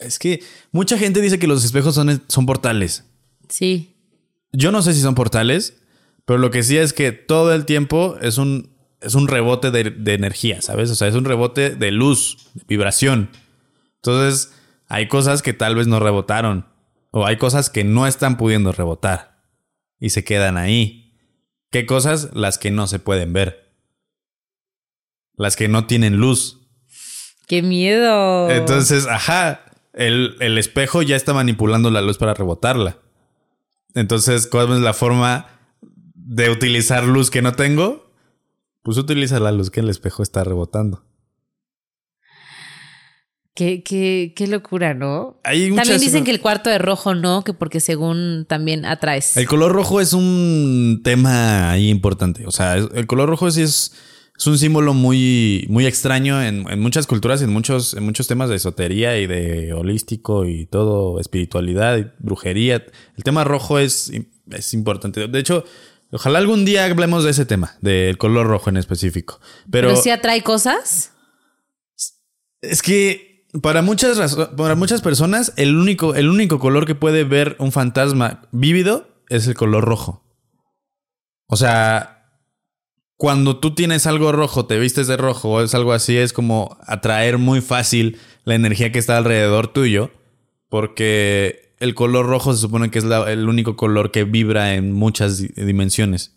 Speaker 1: Es que mucha gente dice que los espejos son, son portales.
Speaker 2: Sí.
Speaker 1: Yo no sé si son portales, pero lo que sí es que todo el tiempo es un, es un rebote de, de energía, ¿sabes? O sea, es un rebote de luz, de vibración. Entonces, hay cosas que tal vez no rebotaron. O hay cosas que no están pudiendo rebotar. Y se quedan ahí. ¿Qué cosas? Las que no se pueden ver. Las que no tienen luz.
Speaker 2: ¡Qué miedo!
Speaker 1: Entonces, ajá. El, el espejo ya está manipulando la luz para rebotarla. Entonces, ¿cuál es la forma de utilizar luz que no tengo? Pues utiliza la luz que el espejo está rebotando.
Speaker 2: Qué, qué, qué locura, ¿no? también dicen que el cuarto de rojo no, que porque según también atraes.
Speaker 1: El color rojo es un tema ahí importante. O sea, el color rojo sí es, es un símbolo muy, muy extraño en, muchas culturas, en muchos, en muchos temas de esotería y de holístico y todo, espiritualidad y brujería. El tema rojo es, es importante. De hecho, ojalá algún día hablemos de ese tema, del color rojo en específico. Pero,
Speaker 2: ¿Pero si atrae cosas?
Speaker 1: Es que para muchas, para muchas personas, el único, el único color que puede ver un fantasma vívido es el color rojo. O sea, cuando tú tienes algo rojo, te vistes de rojo o es algo así, es como atraer muy fácil la energía que está alrededor tuyo, porque el color rojo se supone que es el único color que vibra en muchas dimensiones.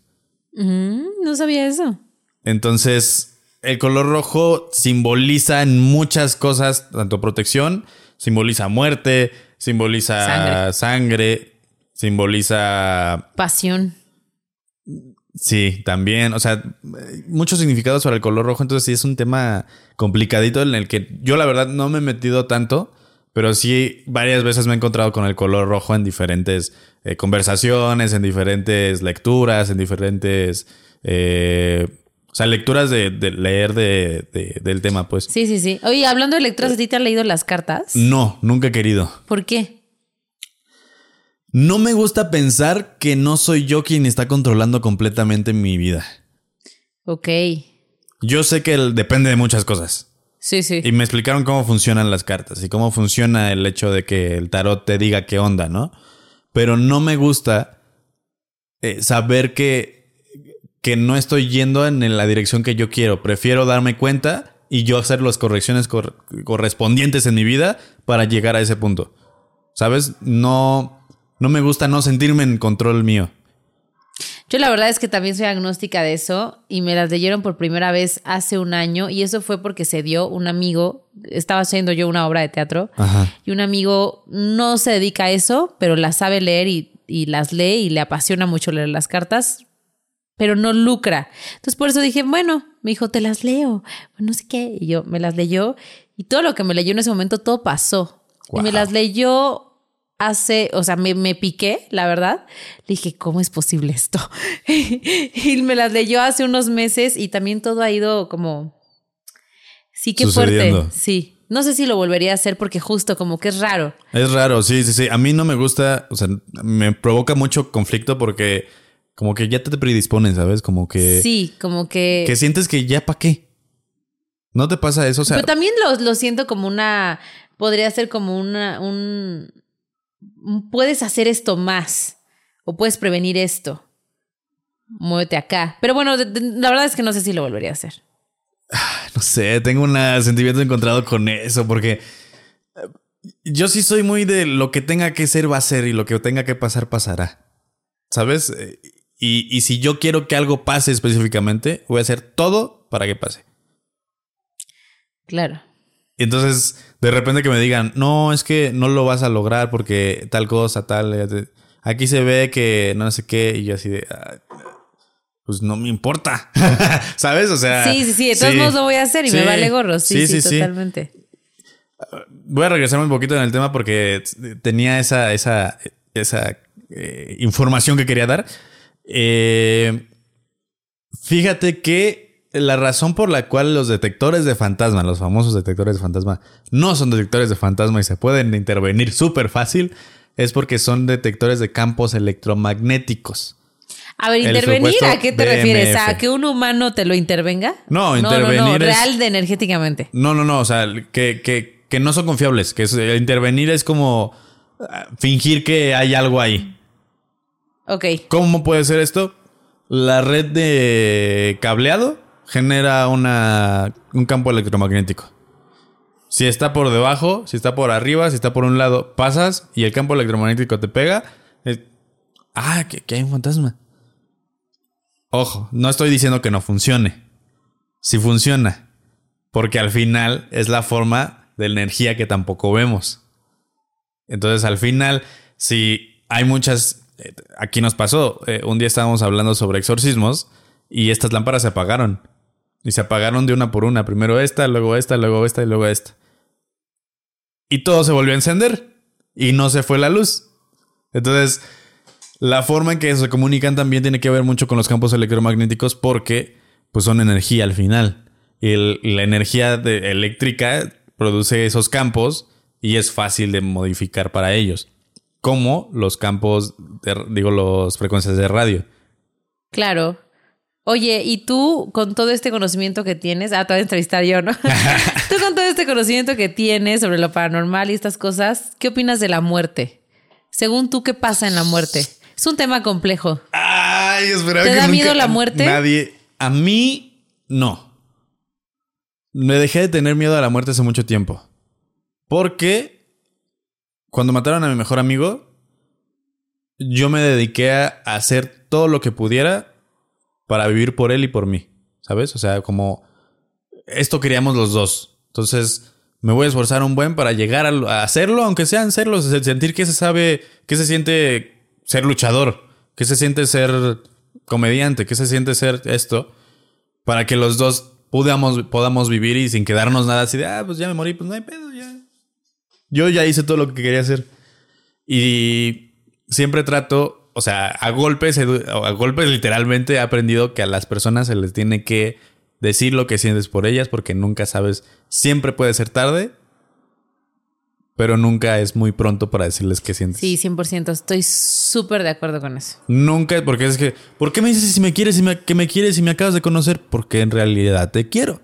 Speaker 2: no sabía eso.
Speaker 1: Entonces, el color rojo simboliza en muchas cosas, tanto protección, simboliza muerte, simboliza sangre simboliza...
Speaker 2: Pasión.
Speaker 1: Sí, también, o sea, muchos significados sobre el color rojo, entonces sí es un tema complicadito en el que yo la verdad no me he metido tanto, pero sí varias veces me he encontrado con el color rojo en diferentes eh, conversaciones, en diferentes lecturas, en diferentes... Eh, o sea, lecturas de, leer de, del tema, pues.
Speaker 2: Sí, sí, sí. Oye, hablando de lecturas, ¿a ti te han leído las cartas?
Speaker 1: No, nunca he querido.
Speaker 2: ¿Por qué?
Speaker 1: No me gusta pensar que no soy yo quien está controlando completamente mi vida.
Speaker 2: Ok.
Speaker 1: Yo sé que depende de muchas cosas.
Speaker 2: Sí, sí.
Speaker 1: Y me explicaron cómo funcionan las cartas y cómo funciona el hecho de que el tarot te diga qué onda, ¿no? Pero no me gusta eh, saber que, que no estoy yendo en la dirección que yo quiero. Prefiero darme cuenta y yo hacer las correcciones correspondientes en mi vida para llegar a ese punto. ¿Sabes? No no me gusta no sentirme en control mío.
Speaker 2: Yo la verdad es que también soy agnóstica de eso y me las leyeron por primera vez hace un año y eso fue porque se dio un amigo, estaba haciendo yo una obra de teatro y un amigo no se dedica a eso, pero las sabe leer y, y, las lee y le apasiona mucho leer las cartas, pero no lucra. Entonces por eso dije, bueno, me dijo, te las leo, no sé qué, y yo me las leyó y todo lo que me leyó en ese momento, todo pasó. Y me las leyó hace, o sea, me, piqué, la verdad. Le dije, ¿cómo es posible esto? y me las leyó hace unos meses y también todo ha ido como... Sí, qué fuerte. Sí. No sé si lo volvería a hacer porque justo como que es raro.
Speaker 1: Es raro, sí, sí, sí. A mí no me gusta, o sea, me provoca mucho conflicto porque como que ya te predisponen, ¿sabes? Como que...
Speaker 2: Sí, como que...
Speaker 1: Que sientes que ya para qué. ¿No te pasa eso? O sea,
Speaker 2: Pero también lo, lo siento como una... Podría ser como una... Un, puedes hacer esto más o puedes prevenir esto. Muévete acá. Pero bueno, la verdad es que no sé si lo volvería a hacer.
Speaker 1: No sé, tengo un sentimiento encontrado con eso porque eh, yo sí soy muy de lo que tenga que ser va a ser y lo que tenga que pasar pasará. ¿Sabes? Eh, y, y si yo quiero que algo pase específicamente, voy a hacer todo para que pase.
Speaker 2: Claro.
Speaker 1: Entonces, de repente que me digan, no, es que no lo vas a lograr porque tal cosa, tal. Aquí se ve que no sé qué, y yo así de. pues no me importa. ¿Sabes? O sea.
Speaker 2: Sí, sí, sí. De todos modos lo voy a hacer y me vale gorro. Sí, sí, sí, totalmente.
Speaker 1: Voy a regresarme un poquito en el tema porque tenía esa, esa, esa eh, información que quería dar. Eh, fíjate que la razón por la cual los detectores de fantasma, los famosos detectores de fantasma, no son detectores de fantasma y se pueden intervenir súper fácil, es porque son detectores de campos electromagnéticos.
Speaker 2: A ver, intervenir, ¿a qué te refieres? ¿A que un humano te lo intervenga?
Speaker 1: No, intervenir. No, no,
Speaker 2: real de energéticamente.
Speaker 1: No, no, no. O sea, que, que, que no son confiables. Que intervenir es como ah, fingir que hay algo ahí.
Speaker 2: Ok.
Speaker 1: ¿Cómo puede ser esto? La red de cableado genera una, un campo electromagnético. Si está por debajo, si está por arriba, si está por un lado, pasas y el campo electromagnético te pega. ah, que, hay un fantasma. Ojo, no estoy diciendo que no funcione. Si funciona. Porque al final es la forma de energía que tampoco vemos. Entonces al final, si hay muchas... Eh, aquí nos pasó, eh, un día estábamos hablando sobre exorcismos y estas lámparas se apagaron. Y se apagaron de una por una. Primero esta, luego esta, luego esta y luego esta. Y todo se volvió a encender. Y no se fue la luz. Entonces, la forma en que se comunican también tiene que ver mucho con los campos electromagnéticos porque pues son energía al final. Y la energía eléctrica produce esos campos y es fácil de modificar para ellos. Como los campos, digo, las frecuencias de radio.
Speaker 2: Claro. Oye, y tú con todo este conocimiento que tienes, ah, te voy a entrevistar yo, ¿no? tú con todo este conocimiento que tienes sobre lo paranormal y estas cosas, ¿qué opinas de la muerte? Según tú, ¿qué pasa en la muerte? Es un tema complejo.
Speaker 1: Ay, espera.
Speaker 2: ¿Te da miedo la muerte?
Speaker 1: Nadie. A mí, no. Me dejé de tener miedo a la muerte hace mucho tiempo. Porque cuando mataron a mi mejor amigo, yo me dediqué a hacer todo lo que pudiera para vivir por él y por mí. ¿Sabes? O sea, como esto queríamos los dos. Entonces, me voy a esforzar un buen para llegar a, hacerlo, aunque sean serlo, sentir que se sabe, que se siente ser luchador, que se siente ser comediante, que se siente ser esto, para que los dos podamos, podamos vivir y sin quedarnos nada así de, ah, pues ya me morí, pues no hay pedo, ya. Yo ya hice todo lo que quería hacer. Y siempre trato, o sea, a golpes, a golpes literalmente he aprendido que a las personas se les tiene que decir lo que sientes por ellas porque nunca sabes, siempre puede ser tarde, pero nunca es muy pronto para decirles qué sientes.
Speaker 2: Sí, 100%, estoy súper de acuerdo con eso.
Speaker 1: Nunca, porque es que, ¿por qué me dices si me quieres, si me, que me quieres, si me acabas de conocer? Porque en realidad te quiero.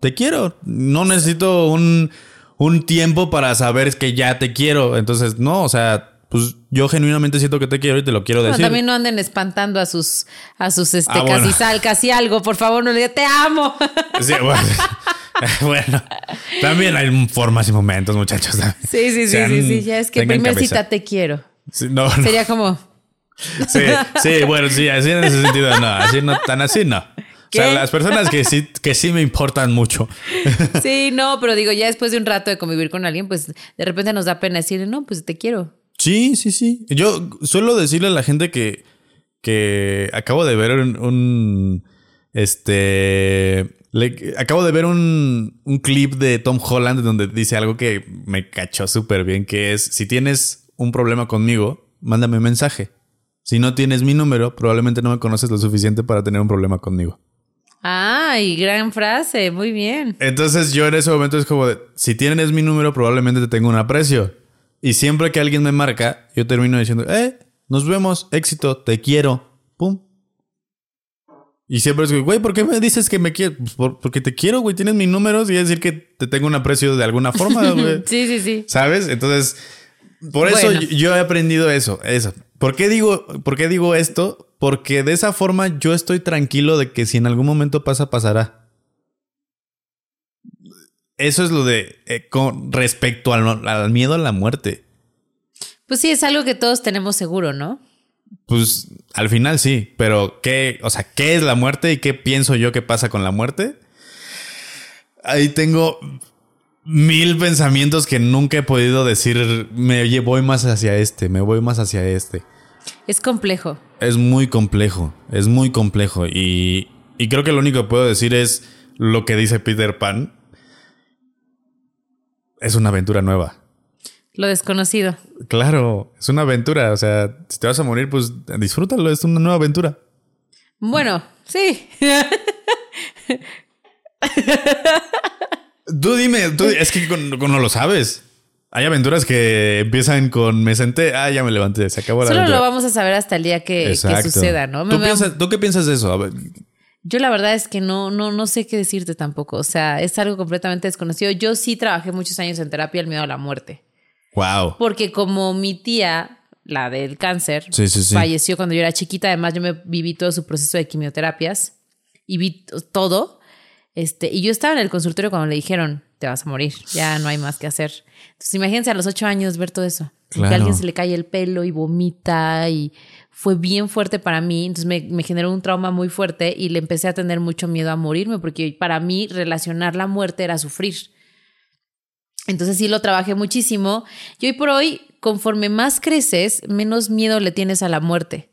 Speaker 1: Te quiero. No necesito un, un tiempo para saber que ya te quiero. Entonces, no, o sea, pues yo genuinamente siento que te quiero y te lo quiero decir.
Speaker 2: también no anden espantando a sus, a sus este, ah, casi sal, casi algo, por favor, no le digan, te amo.
Speaker 1: bueno, también hay formas y momentos, muchachos.
Speaker 2: Sí, sí, sí, sí, sí, ya es que primer cita te quiero. Sería como.
Speaker 1: Sí, sí, bueno, sí, así en ese sentido no, así no, tan así no. O sea, las personas que sí, que sí me importan mucho.
Speaker 2: Sí, no, pero digo, ya después de un rato de convivir con alguien, pues de repente nos da pena decirle, no, pues te quiero.
Speaker 1: Sí, sí, sí. Yo suelo decirle a la gente que, que acabo de ver un, este acabo de ver un, un, clip de Tom Holland donde dice algo que me cachó súper bien, que es, si tienes un problema conmigo, mándame un mensaje. Si no tienes mi número, probablemente no me conoces lo suficiente para tener un problema conmigo.
Speaker 2: Ay, gran frase, muy bien.
Speaker 1: Entonces yo en ese momento es como, de, si tienes mi número, probablemente te tengo un aprecio. Y siempre que alguien me marca, yo termino diciendo, eh, nos vemos, éxito, te quiero. Pum. Y siempre es, güey, ¿por qué me dices que me quieres? Pues porque te quiero, güey, tienes mis números y decir que te tengo un aprecio de alguna forma, güey.
Speaker 2: sí, sí, sí.
Speaker 1: ¿Sabes? Entonces, por eso yo he aprendido eso, eso. ¿Por qué, digo, ¿Por qué digo esto? Porque de esa forma yo estoy tranquilo de que si en algún momento pasa, pasará. Eso es lo de eh, con respecto al, miedo a la muerte.
Speaker 2: Pues sí, es algo que todos tenemos seguro, ¿no?
Speaker 1: Pues al final sí, pero ¿qué, o sea, qué es la muerte y qué pienso yo que pasa con la muerte? Ahí tengo mil pensamientos que nunca he podido decir, me voy más hacia este, me voy más hacia este.
Speaker 2: Es complejo.
Speaker 1: Es muy complejo, es muy complejo y, y creo que lo único que puedo decir es lo que dice Peter Pan, es una aventura nueva.
Speaker 2: Lo desconocido.
Speaker 1: Claro, es una aventura. O sea, si te vas a morir, pues disfrútalo, es una nueva aventura.
Speaker 2: Bueno, sí.
Speaker 1: tú dime, tú, es que no lo sabes. Hay aventuras que empiezan con me senté, ah, ya me levanté, se acabó la
Speaker 2: Solo
Speaker 1: lo
Speaker 2: vamos a saber hasta el día que, suceda, ¿no?
Speaker 1: ¿Tú, ¿Tú, qué piensas de eso? A ver,
Speaker 2: yo la verdad es que no, no, no sé qué decirte tampoco. O sea, es algo completamente desconocido. Yo sí trabajé muchos años en terapia el miedo a la muerte.
Speaker 1: Wow.
Speaker 2: Porque como mi tía, la del cáncer, falleció cuando yo era chiquita, además yo me viví todo su proceso de quimioterapias y vi todo. Este, y yo estaba en el consultorio cuando le dijeron, te vas a morir, ya no hay más que hacer. Entonces imagínense a los ocho años ver todo eso. Que a alguien se le cae el pelo y vomita y fue bien fuerte para mí, entonces me, generó un trauma muy fuerte y le empecé a tener mucho miedo a morirme, porque para mí relacionar la muerte era sufrir. Entonces sí lo trabajé muchísimo y hoy por hoy, conforme más creces, menos miedo le tienes a la muerte.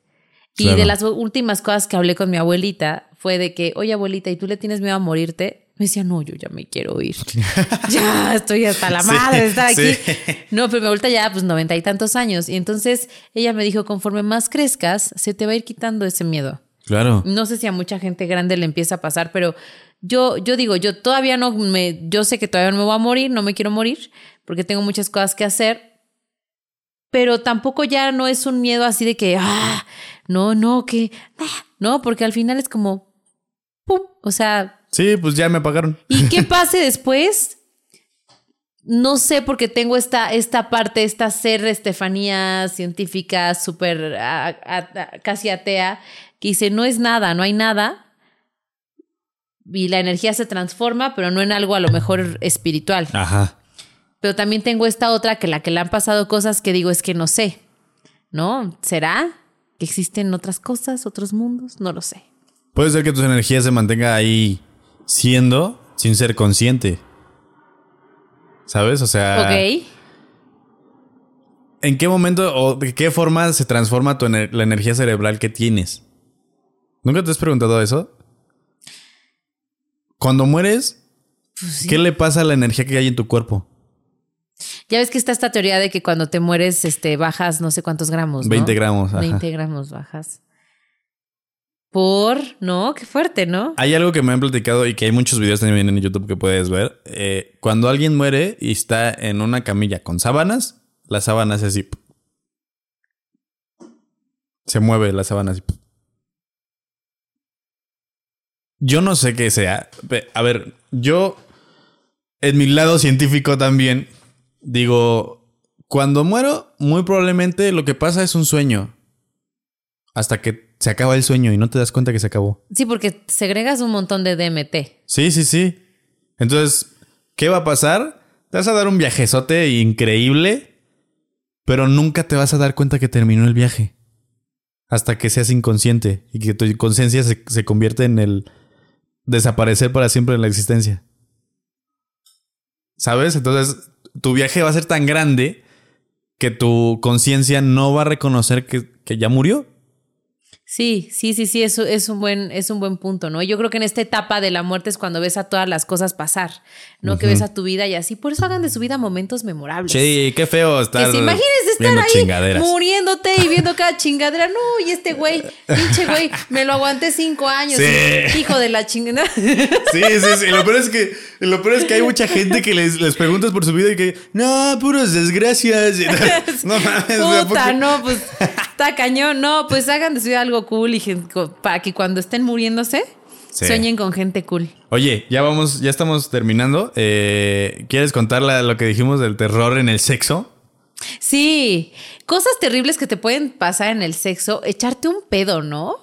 Speaker 2: Y de las últimas cosas que hablé con mi abuelita fue de que, oye abuelita, ¿y tú le tienes miedo a morirte? Me decía, no, yo ya me quiero ir. ya estoy hasta la madre de estar aquí. No, pero me vuelta ya, pues noventa y tantos años. Y entonces ella me dijo, conforme más crezcas, se te va a ir quitando ese miedo.
Speaker 1: Claro.
Speaker 2: No sé si a mucha gente grande le empieza a pasar, pero yo, yo digo, yo todavía no me, yo sé que todavía no me voy a morir, no me quiero morir, porque tengo muchas cosas que hacer, pero tampoco ya no es un miedo así de que, ah, no, no, que, ah", no, porque al final es como, pum, o sea.
Speaker 1: Sí, pues ya me apagaron.
Speaker 2: ¿Y qué pase después? No sé, porque tengo esta, esta parte, esta ser Estefanía científica, súper casi atea, que dice, no es nada, no hay nada. Y la energía se transforma, pero no en algo a lo mejor espiritual.
Speaker 1: Ajá.
Speaker 2: Pero también tengo esta otra que la que le han pasado cosas que digo es que no sé. ¿No? ¿Será que existen otras cosas, otros mundos? No lo sé.
Speaker 1: Puede ser que tus energías se mantenga ahí siendo sin ser consciente. ¿Sabes? O sea.
Speaker 2: Ok.
Speaker 1: ¿En qué momento o de qué forma se transforma tu la energía cerebral que tienes? ¿Nunca te has preguntado eso? Cuando mueres, pues ¿qué le pasa a la energía que hay en tu cuerpo?
Speaker 2: Ya ves que está esta teoría de que cuando te mueres, este, bajas no sé cuántos gramos. ¿no?
Speaker 1: 20 gramos. Ajá.
Speaker 2: 20 gramos bajas. Por, ¿no? Qué fuerte, ¿no?
Speaker 1: Hay algo que me han platicado y que hay muchos videos también en YouTube que puedes ver. Eh, cuando alguien muere y está en una camilla con sábanas, la sábana hace así. Se mueve la sábana así. Yo no sé qué sea. A ver, yo, en mi lado científico también, digo, cuando muero, muy probablemente lo que pasa es un sueño. Hasta que se acaba el sueño y no te das cuenta que se acabó.
Speaker 2: Sí, porque segregas un montón de DMT.
Speaker 1: Sí, sí, sí. Entonces, ¿qué va a pasar? Te vas a dar un viajezote increíble, pero nunca te vas a dar cuenta que terminó el viaje. Hasta que seas inconsciente y que tu conciencia se, se convierte en el desaparecer para siempre en la existencia. ¿Sabes? Entonces, tu viaje va a ser tan grande que tu conciencia no va a reconocer que, que ya murió.
Speaker 2: Sí, sí, sí, sí, eso es un buen, es un buen punto, ¿no? Yo creo que en esta etapa de la muerte es cuando ves a todas las cosas pasar, ¿no? Que ves a tu vida y así. Por eso hagan de su vida momentos memorables.
Speaker 1: Sí, qué feo estar.
Speaker 2: Que imagínense estar ahí muriéndote y viendo cada chingadera. No, y este güey, pinche güey, me lo aguanté cinco años. Hijo de la chingada.
Speaker 1: Sí, sí, sí. Lo peor es que, lo peor es que hay mucha gente que les, les preguntas por su vida y que, no, puros desgracias.
Speaker 2: No mames, Puta, no, pues está cañón. No, pues hagan de su vida algo cool y para que cuando estén muriéndose sueñen con gente cool.
Speaker 1: Oye, ya vamos, ya estamos terminando. Eh, ¿Quieres contar lo que dijimos del terror en el sexo?
Speaker 2: Sí, cosas terribles que te pueden pasar en el sexo, echarte un pedo, ¿no?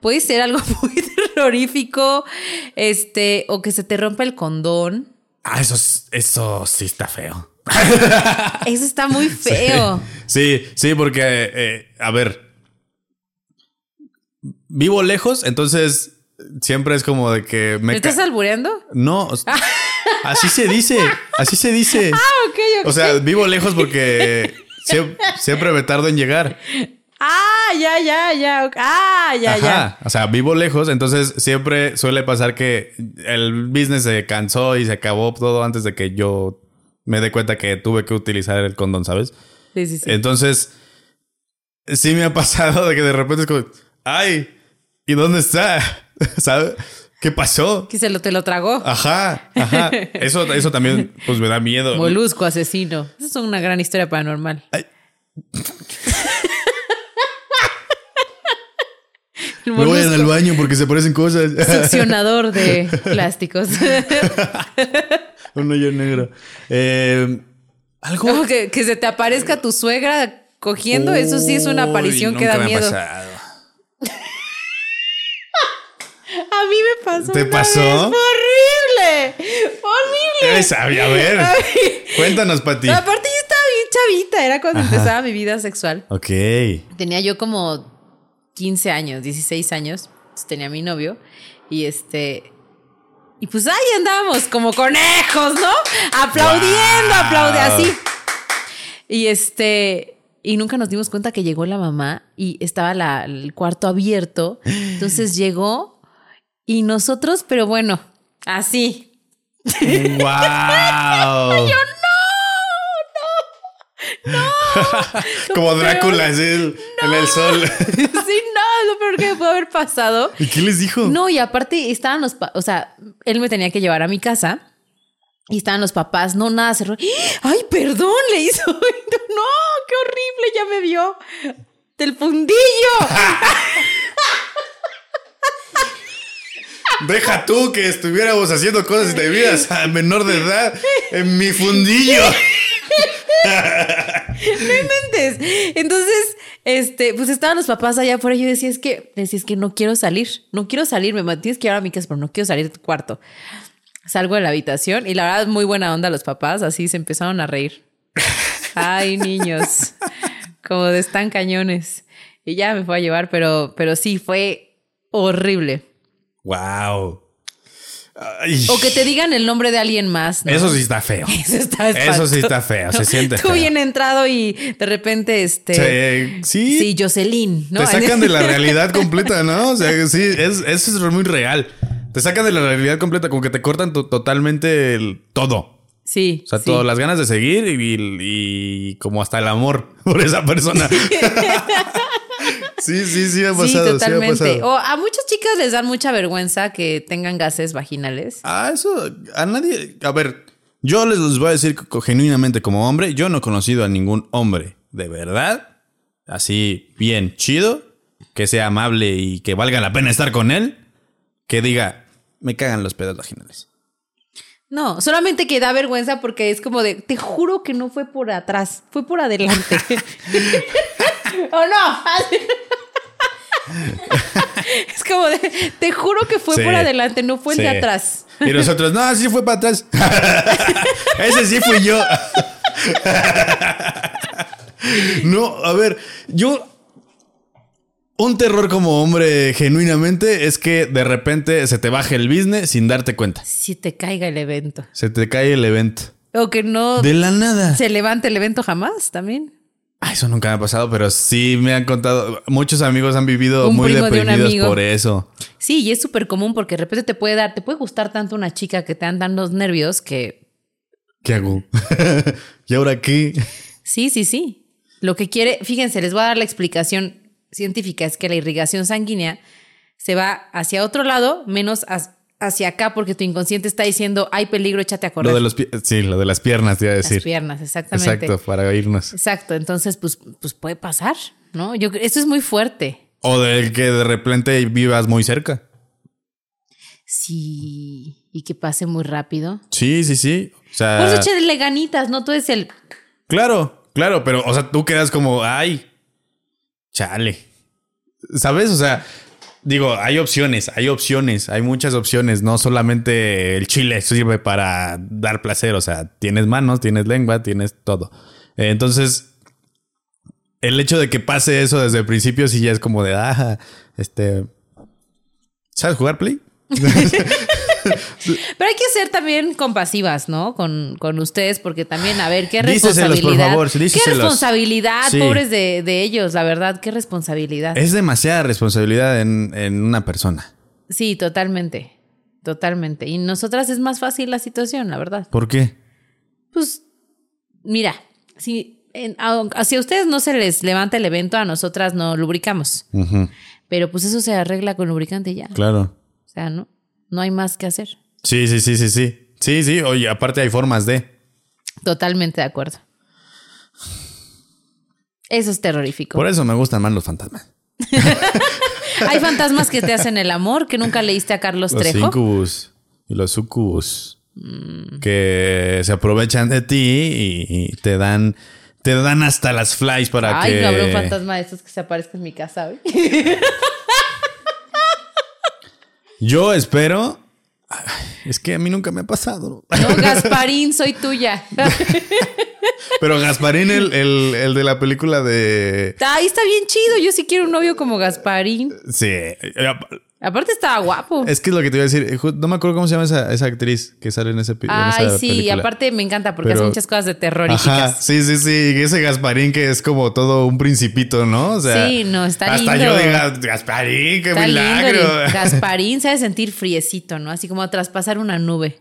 Speaker 2: Puede ser algo muy terrorífico, este, o que se te rompa el condón.
Speaker 1: Ah, eso, eso sí está feo.
Speaker 2: Eso está muy feo.
Speaker 1: Sí, sí, porque, eh, a ver, vivo lejos, entonces siempre es como de que
Speaker 2: me. estás albureando?
Speaker 1: No. así se dice. Así se dice.
Speaker 2: Ah, ok, ok.
Speaker 1: O sea, vivo lejos porque siempre, me tardo en llegar.
Speaker 2: Ah, ya, ya, ya. Ah, ya, ya.
Speaker 1: O sea, vivo lejos, entonces siempre suele pasar que el business se cansó y se acabó todo antes de que yo me dé cuenta que tuve que utilizar el condón, ¿sabes?
Speaker 2: Sí, sí, sí.
Speaker 1: Entonces, sí me ha pasado de que de repente es como, ay, ¿y dónde está? ¿Sabes? ¿Qué pasó?
Speaker 2: Que se lo, te lo tragó.
Speaker 1: Ajá, ajá. Eso, eso también pues me da miedo.
Speaker 2: Molusco asesino. Eso es una gran historia paranormal.
Speaker 1: Me voy al baño porque se parecen cosas.
Speaker 2: Succionador de plásticos.
Speaker 1: Un hoyo negro. Eh,
Speaker 2: algo. que, se te aparezca tu suegra cogiendo, eso sí es una aparición que da miedo. A pasó.
Speaker 1: ¿Te pasó?
Speaker 2: horrible. Horrible.
Speaker 1: a ver. Cuéntanos, Pati.
Speaker 2: aparte, yo estaba bien chavita. Era cuando empezaba mi vida sexual.
Speaker 1: Ok.
Speaker 2: Tenía yo como 15 años, 16 años. tenía mi novio. Y este. Y pues ahí andábamos como conejos, ¿no? Aplaudiendo, aplaudiendo, así. Y este. Y nunca nos dimos cuenta que llegó la mamá y estaba el cuarto abierto. Entonces llegó y nosotros, pero bueno, así.
Speaker 1: ¡Wow!
Speaker 2: yo no, no, no.
Speaker 1: Como Drácula, así en el sol.
Speaker 2: sí, no, lo peor que me pudo haber pasado.
Speaker 1: ¿Y qué les dijo?
Speaker 2: No, y aparte estaban los, o sea, él me tenía que llevar a mi casa y estaban los papás, no, nada, cerró. Ay, perdón, le hizo. No, qué horrible, ya me vio. Del fundillo.
Speaker 1: Deja tú que estuviéramos haciendo cosas indebidas a menor de edad en mi fundillo.
Speaker 2: no inventes. Entonces, este, pues estaban los papás allá afuera. Y yo decía, es que, decía, es que no quiero salir. No quiero salir. Me tienes que llevar a mi casa, pero no quiero salir de tu cuarto. Salgo de la habitación y la verdad, muy buena onda los papás. Así se empezaron a reír. Ay, niños. Como de están cañones. Y ya me fue a llevar, pero, pero sí, fue horrible.
Speaker 1: Wow.
Speaker 2: O que te digan el nombre de alguien más.
Speaker 1: Eso sí está feo. Eso, está Eso sí está feo. Se siente
Speaker 2: Tú bien entrado y de repente, este.
Speaker 1: Sí.
Speaker 2: Sí, Jocelyn.
Speaker 1: ¿no? Te sacan de la realidad completa, ¿no? O sea, sí, es, eso es muy real. Te sacan de la realidad completa, como que te cortan totalmente el, todo.
Speaker 2: Sí.
Speaker 1: O sea, todas las ganas de seguir y, y, como hasta el amor por esa persona. Sí, sí, sí ha pasado. Sí, totalmente.
Speaker 2: O a muchas chicas les dan mucha vergüenza que tengan gases vaginales.
Speaker 1: Ah, eso a nadie. A ver, yo les, les voy a decir genuinamente como hombre, yo no he conocido a ningún hombre de verdad, así bien chido, que sea amable y que valga la pena estar con él, que diga, me cagan los pedos vaginales.
Speaker 2: No, solamente que da vergüenza porque es como de, te juro que no fue por atrás, fue por adelante. ¿O no? es como de, te juro que fue por adelante, no fue el de atrás.
Speaker 1: Y nosotros, no, sí fue para atrás. Ese sí fui yo. no, a ver, yo un terror como hombre genuinamente es que de repente se te baje el business sin darte cuenta.
Speaker 2: Si te caiga el evento.
Speaker 1: Se te cae el evento.
Speaker 2: O que no.
Speaker 1: De la nada.
Speaker 2: Se levante el evento jamás también.
Speaker 1: Ah, eso nunca me ha pasado, pero sí me han contado. Muchos amigos han vivido muy deprimidos por eso.
Speaker 2: Sí, y es súper común porque de repente te puede dar, te puede gustar tanto una chica que te andan los nervios que.
Speaker 1: ¿Qué hago? ¿Y ahora qué?
Speaker 2: Sí, sí, sí. Lo que quiere, fíjense, les voy a dar la explicación científica, es que la irrigación sanguínea se va hacia otro lado, menos hacia acá porque tu inconsciente está diciendo, hay peligro, échate a correr.
Speaker 1: Lo de los sí, lo de las piernas, te iba a decir.
Speaker 2: Las piernas, exactamente.
Speaker 1: Exacto, para irnos.
Speaker 2: Exacto, entonces pues, pues puede pasar, ¿no? Yo esto es muy fuerte.
Speaker 1: O del que de repente vivas muy cerca.
Speaker 2: Sí, y que pase muy rápido.
Speaker 1: Sí, sí, sí. O sea,
Speaker 2: Por eso ganitas, no tú eres el
Speaker 1: Claro, claro, pero o sea, tú quedas como, ay, chale. ¿Sabes? O sea, Digo, hay opciones, hay opciones, hay muchas opciones. No solamente el chile sirve para dar placer. O sea, tienes manos, tienes lengua, tienes todo.
Speaker 2: Entonces,
Speaker 1: el hecho de que pase eso desde el principio, sí ya es como de, ah, este. ¿Sabes jugar Play?
Speaker 2: Pero hay que ser también compasivas, ¿no? Con, con ustedes, porque también, a ver, qué responsabilidad. por favor, qué responsabilidad, pobres de, de, ellos, la verdad, qué responsabilidad.
Speaker 1: Es demasiada responsabilidad en, en una persona.
Speaker 2: Sí, totalmente. Totalmente. Y nosotras es más fácil la situación, la verdad.
Speaker 1: ¿Por qué?
Speaker 2: Pues, mira, si, a, si a ustedes no se les levanta el evento, a nosotras no lubricamos. Pero pues eso se arregla con lubricante ya.
Speaker 1: Claro.
Speaker 2: O sea, ¿no? No hay más que hacer.
Speaker 1: Sí, sí, sí, sí, sí. Sí, sí. Oye, aparte hay formas de.
Speaker 2: Totalmente de acuerdo. Eso es terrorífico.
Speaker 1: Por eso me gustan más los fantasmas.
Speaker 2: hay fantasmas que te hacen el amor, que nunca leíste a Carlos Trejo.
Speaker 1: Los incubus y los sucubus. Mm. Que se aprovechan de ti y, te dan te dan hasta las flies para que.
Speaker 2: Ay, no habrá un fantasma de esos que se aparezca en mi casa hoy.
Speaker 1: Yo espero. Es que a mí nunca me ha pasado.
Speaker 2: No, Gasparín, soy tuya.
Speaker 1: Pero Gasparín, el, el, de la película de.
Speaker 2: Ahí está bien chido. Yo sí quiero un novio como Gasparín.
Speaker 1: Sí.
Speaker 2: Aparte estaba guapo.
Speaker 1: Es que es lo que te iba a decir. No me acuerdo cómo se llama esa, esa actriz que sale en ese
Speaker 2: Ay, sí, aparte me encanta porque hace muchas cosas de terroríficas.
Speaker 1: sí, sí, sí. Ese Gasparín que es como todo un principito, ¿no?
Speaker 2: O sea, sí, no, está
Speaker 1: lindo. Hasta yo diga, Gasparín, qué milagro.
Speaker 2: Gasparín sabe sentir friecito, ¿no? Así como traspasar una nube.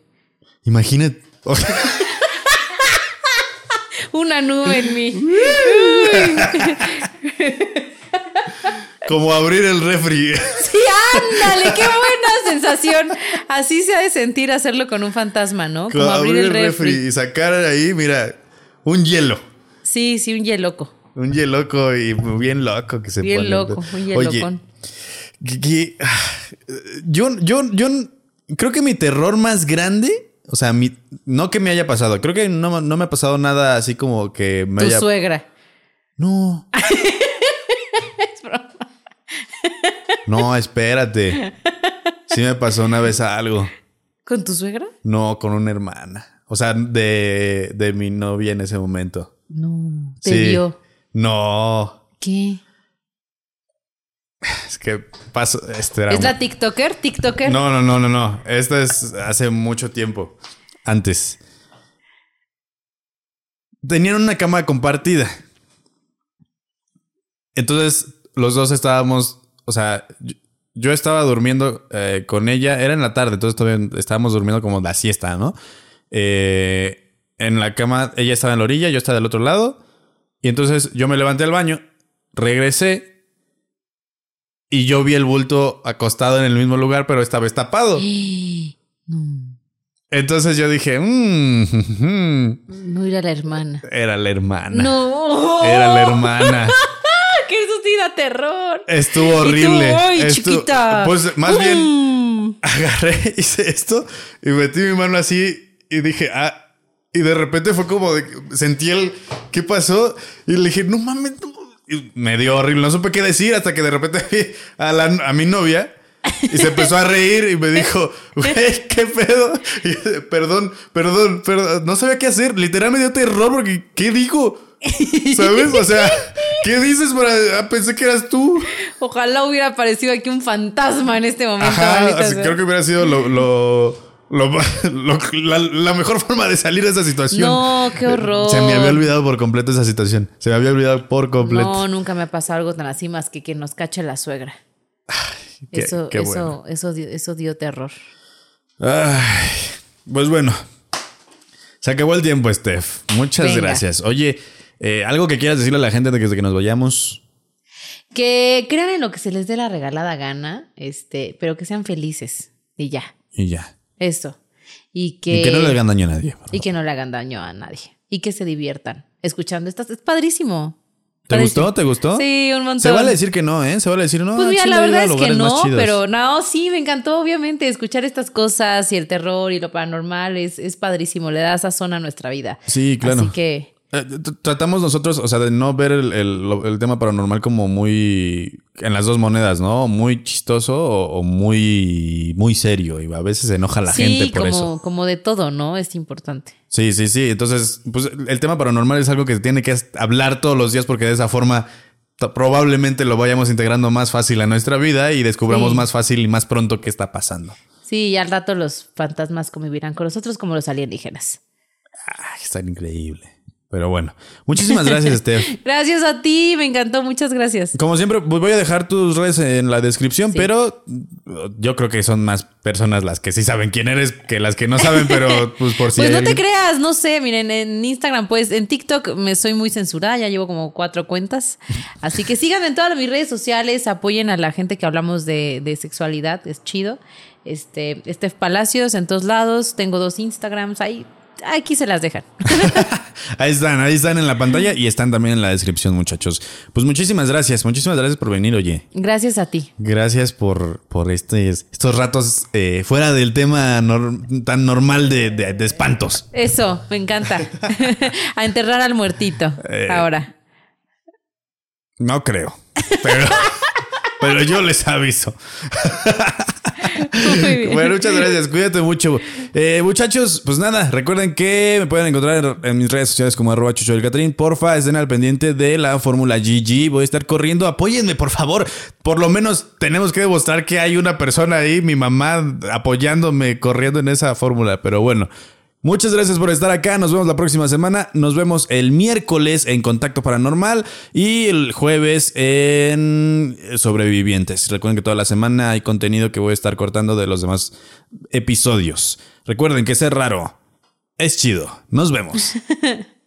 Speaker 1: Imagínate.
Speaker 2: una nube en mí.
Speaker 1: Como abrir el refri.
Speaker 2: Sí, ándale, qué buena sensación. Así se ha de sentir hacerlo con un fantasma, ¿no?
Speaker 1: Como, abrir, el refri. y sacar ahí, mira, un hielo.
Speaker 2: Sí, sí, un loco.
Speaker 1: Un loco y bien loco que se
Speaker 2: bien loco, un hielo
Speaker 1: yo, yo, yo creo que mi terror más grande, o sea, mi, no que me haya pasado, creo que no, no me ha pasado nada así como que me
Speaker 2: tu suegra.
Speaker 1: No. No, espérate. Sí me pasó una vez algo.
Speaker 2: ¿Con tu suegra?
Speaker 1: No, con una hermana. O sea, de, de mi novia en ese momento.
Speaker 2: No. ¿Te vio?
Speaker 1: No.
Speaker 2: ¿Qué?
Speaker 1: Es que paso. Este
Speaker 2: ¿Es la TikToker? ¿TikToker?
Speaker 1: No, no, no, no, no. Esta es hace mucho tiempo. Antes. Tenían una cama compartida. Entonces, los dos estábamos. O sea, yo, estaba durmiendo eh, con ella. Era en la tarde, entonces todavía estábamos durmiendo como la siesta, ¿no? Eh, en la cama, ella estaba en la orilla, yo estaba del otro lado. Y entonces yo me levanté al baño, regresé y yo vi el bulto acostado en el mismo lugar, pero esta vez tapado. Entonces yo dije, mmm,
Speaker 2: no era la hermana.
Speaker 1: Era la hermana.
Speaker 2: No.
Speaker 1: Era la hermana.
Speaker 2: terror.
Speaker 1: Estuvo horrible.
Speaker 2: Ay, chiquita.
Speaker 1: Pues más bien agarré, hice esto y metí mi mano así y dije, ah. Y de repente fue como de, sentí el ¿qué pasó? Y le dije, no mames, no me dio horrible. No supe qué decir hasta que de repente vi a, la, a mi novia y se empezó a reír y me dijo, güey, ¿qué pedo? perdón, perdón, perdón. No sabía qué hacer. Literal me dio terror porque, ¿qué dijo? ¿Sabes? O sea, ¿qué dices para.? Ah, pensé que eras tú.
Speaker 2: Ojalá hubiera aparecido aquí un fantasma en este momento.
Speaker 1: creo que hubiera sido lo la, mejor forma de salir de esa situación.
Speaker 2: No, qué horror.
Speaker 1: Se me había olvidado por completo esa situación. Se me había olvidado por completo.
Speaker 2: No, nunca me ha pasado algo tan así más que que nos cache la suegra. eso, eso, eso, dio, eso dio terror.
Speaker 1: pues bueno. Se acabó el tiempo, Steph. Muchas gracias. Oye, eh, algo que quieras decirle a la gente desde que nos vayamos.
Speaker 2: Que crean en lo que se les dé la regalada gana, este, pero que sean felices. Y ya.
Speaker 1: Y ya.
Speaker 2: Eso. Y que,
Speaker 1: no le hagan daño a nadie.
Speaker 2: Y que no le hagan daño a nadie. Y que se diviertan escuchando estas. Es padrísimo.
Speaker 1: ¿Te gustó? ¿Te gustó?
Speaker 2: Sí, un montón.
Speaker 1: Se vale decir que no, ¿eh? Se vale decir no.
Speaker 2: Pues mira, la verdad es que no, pero no, sí, me encantó, obviamente, escuchar estas cosas y el terror y lo paranormal es, es padrísimo, le da sazón a nuestra vida.
Speaker 1: Sí, claro.
Speaker 2: Así que
Speaker 1: eh, tratamos nosotros, o sea, de no ver el, tema paranormal como muy en las dos monedas, ¿no? Muy chistoso o, muy, muy serio. Y a veces se enoja la gente por
Speaker 2: como,
Speaker 1: eso.
Speaker 2: Como de todo, ¿no? Es importante.
Speaker 1: Sí, sí, sí. Entonces, pues el tema paranormal es algo que se tiene que hablar todos los días porque de esa forma probablemente lo vayamos integrando más fácil a nuestra vida y descubramos más fácil y más pronto qué está pasando.
Speaker 2: Sí, y al rato los fantasmas convivirán con nosotros como los alienígenas.
Speaker 1: Ay, está increíble. Pero bueno, muchísimas gracias, Steph.
Speaker 2: gracias a ti, me encantó, muchas gracias.
Speaker 1: Como siempre, pues voy a dejar tus redes en la descripción, pero yo creo que son más personas las que sí saben quién eres que las que no saben, pero pues por si.
Speaker 2: Pues no te creas, no sé, miren, en Instagram, pues en TikTok me soy muy censurada, ya llevo como cuatro cuentas. Así que síganme en todas mis redes sociales, apoyen a la gente que hablamos de, de sexualidad, es chido. Este, Steph Palacios en todos lados, tengo dos Instagrams ahí aquí se las dejan.
Speaker 1: ahí están, ahí están en la pantalla y están también en la descripción, muchachos. Pues muchísimas gracias, muchísimas gracias por venir, oye.
Speaker 2: Gracias a ti.
Speaker 1: Gracias por, por este, estos ratos eh, fuera del tema tan normal de, espantos.
Speaker 2: Eso, me encanta. a enterrar al muertito eh, ahora.
Speaker 1: No creo, pero, pero yo les aviso. Bueno, muchas gracias. Cuídate mucho. Eh, muchachos, pues nada, recuerden que me pueden encontrar en mis redes sociales como arroba chucho del Catrín. Porfa, estén al pendiente de la Fórmula GG. Voy a estar corriendo. Apóyenme, por favor. Por lo menos tenemos que demostrar que hay una persona ahí, mi mamá, apoyándome corriendo en esa fórmula. Pero bueno. Muchas gracias por estar acá. Nos vemos la próxima semana. Nos vemos el miércoles en Contacto Paranormal y el jueves en Sobrevivientes. Recuerden que toda la semana hay contenido que voy a estar cortando de los demás episodios. Recuerden que ser raro es chido. Nos vemos.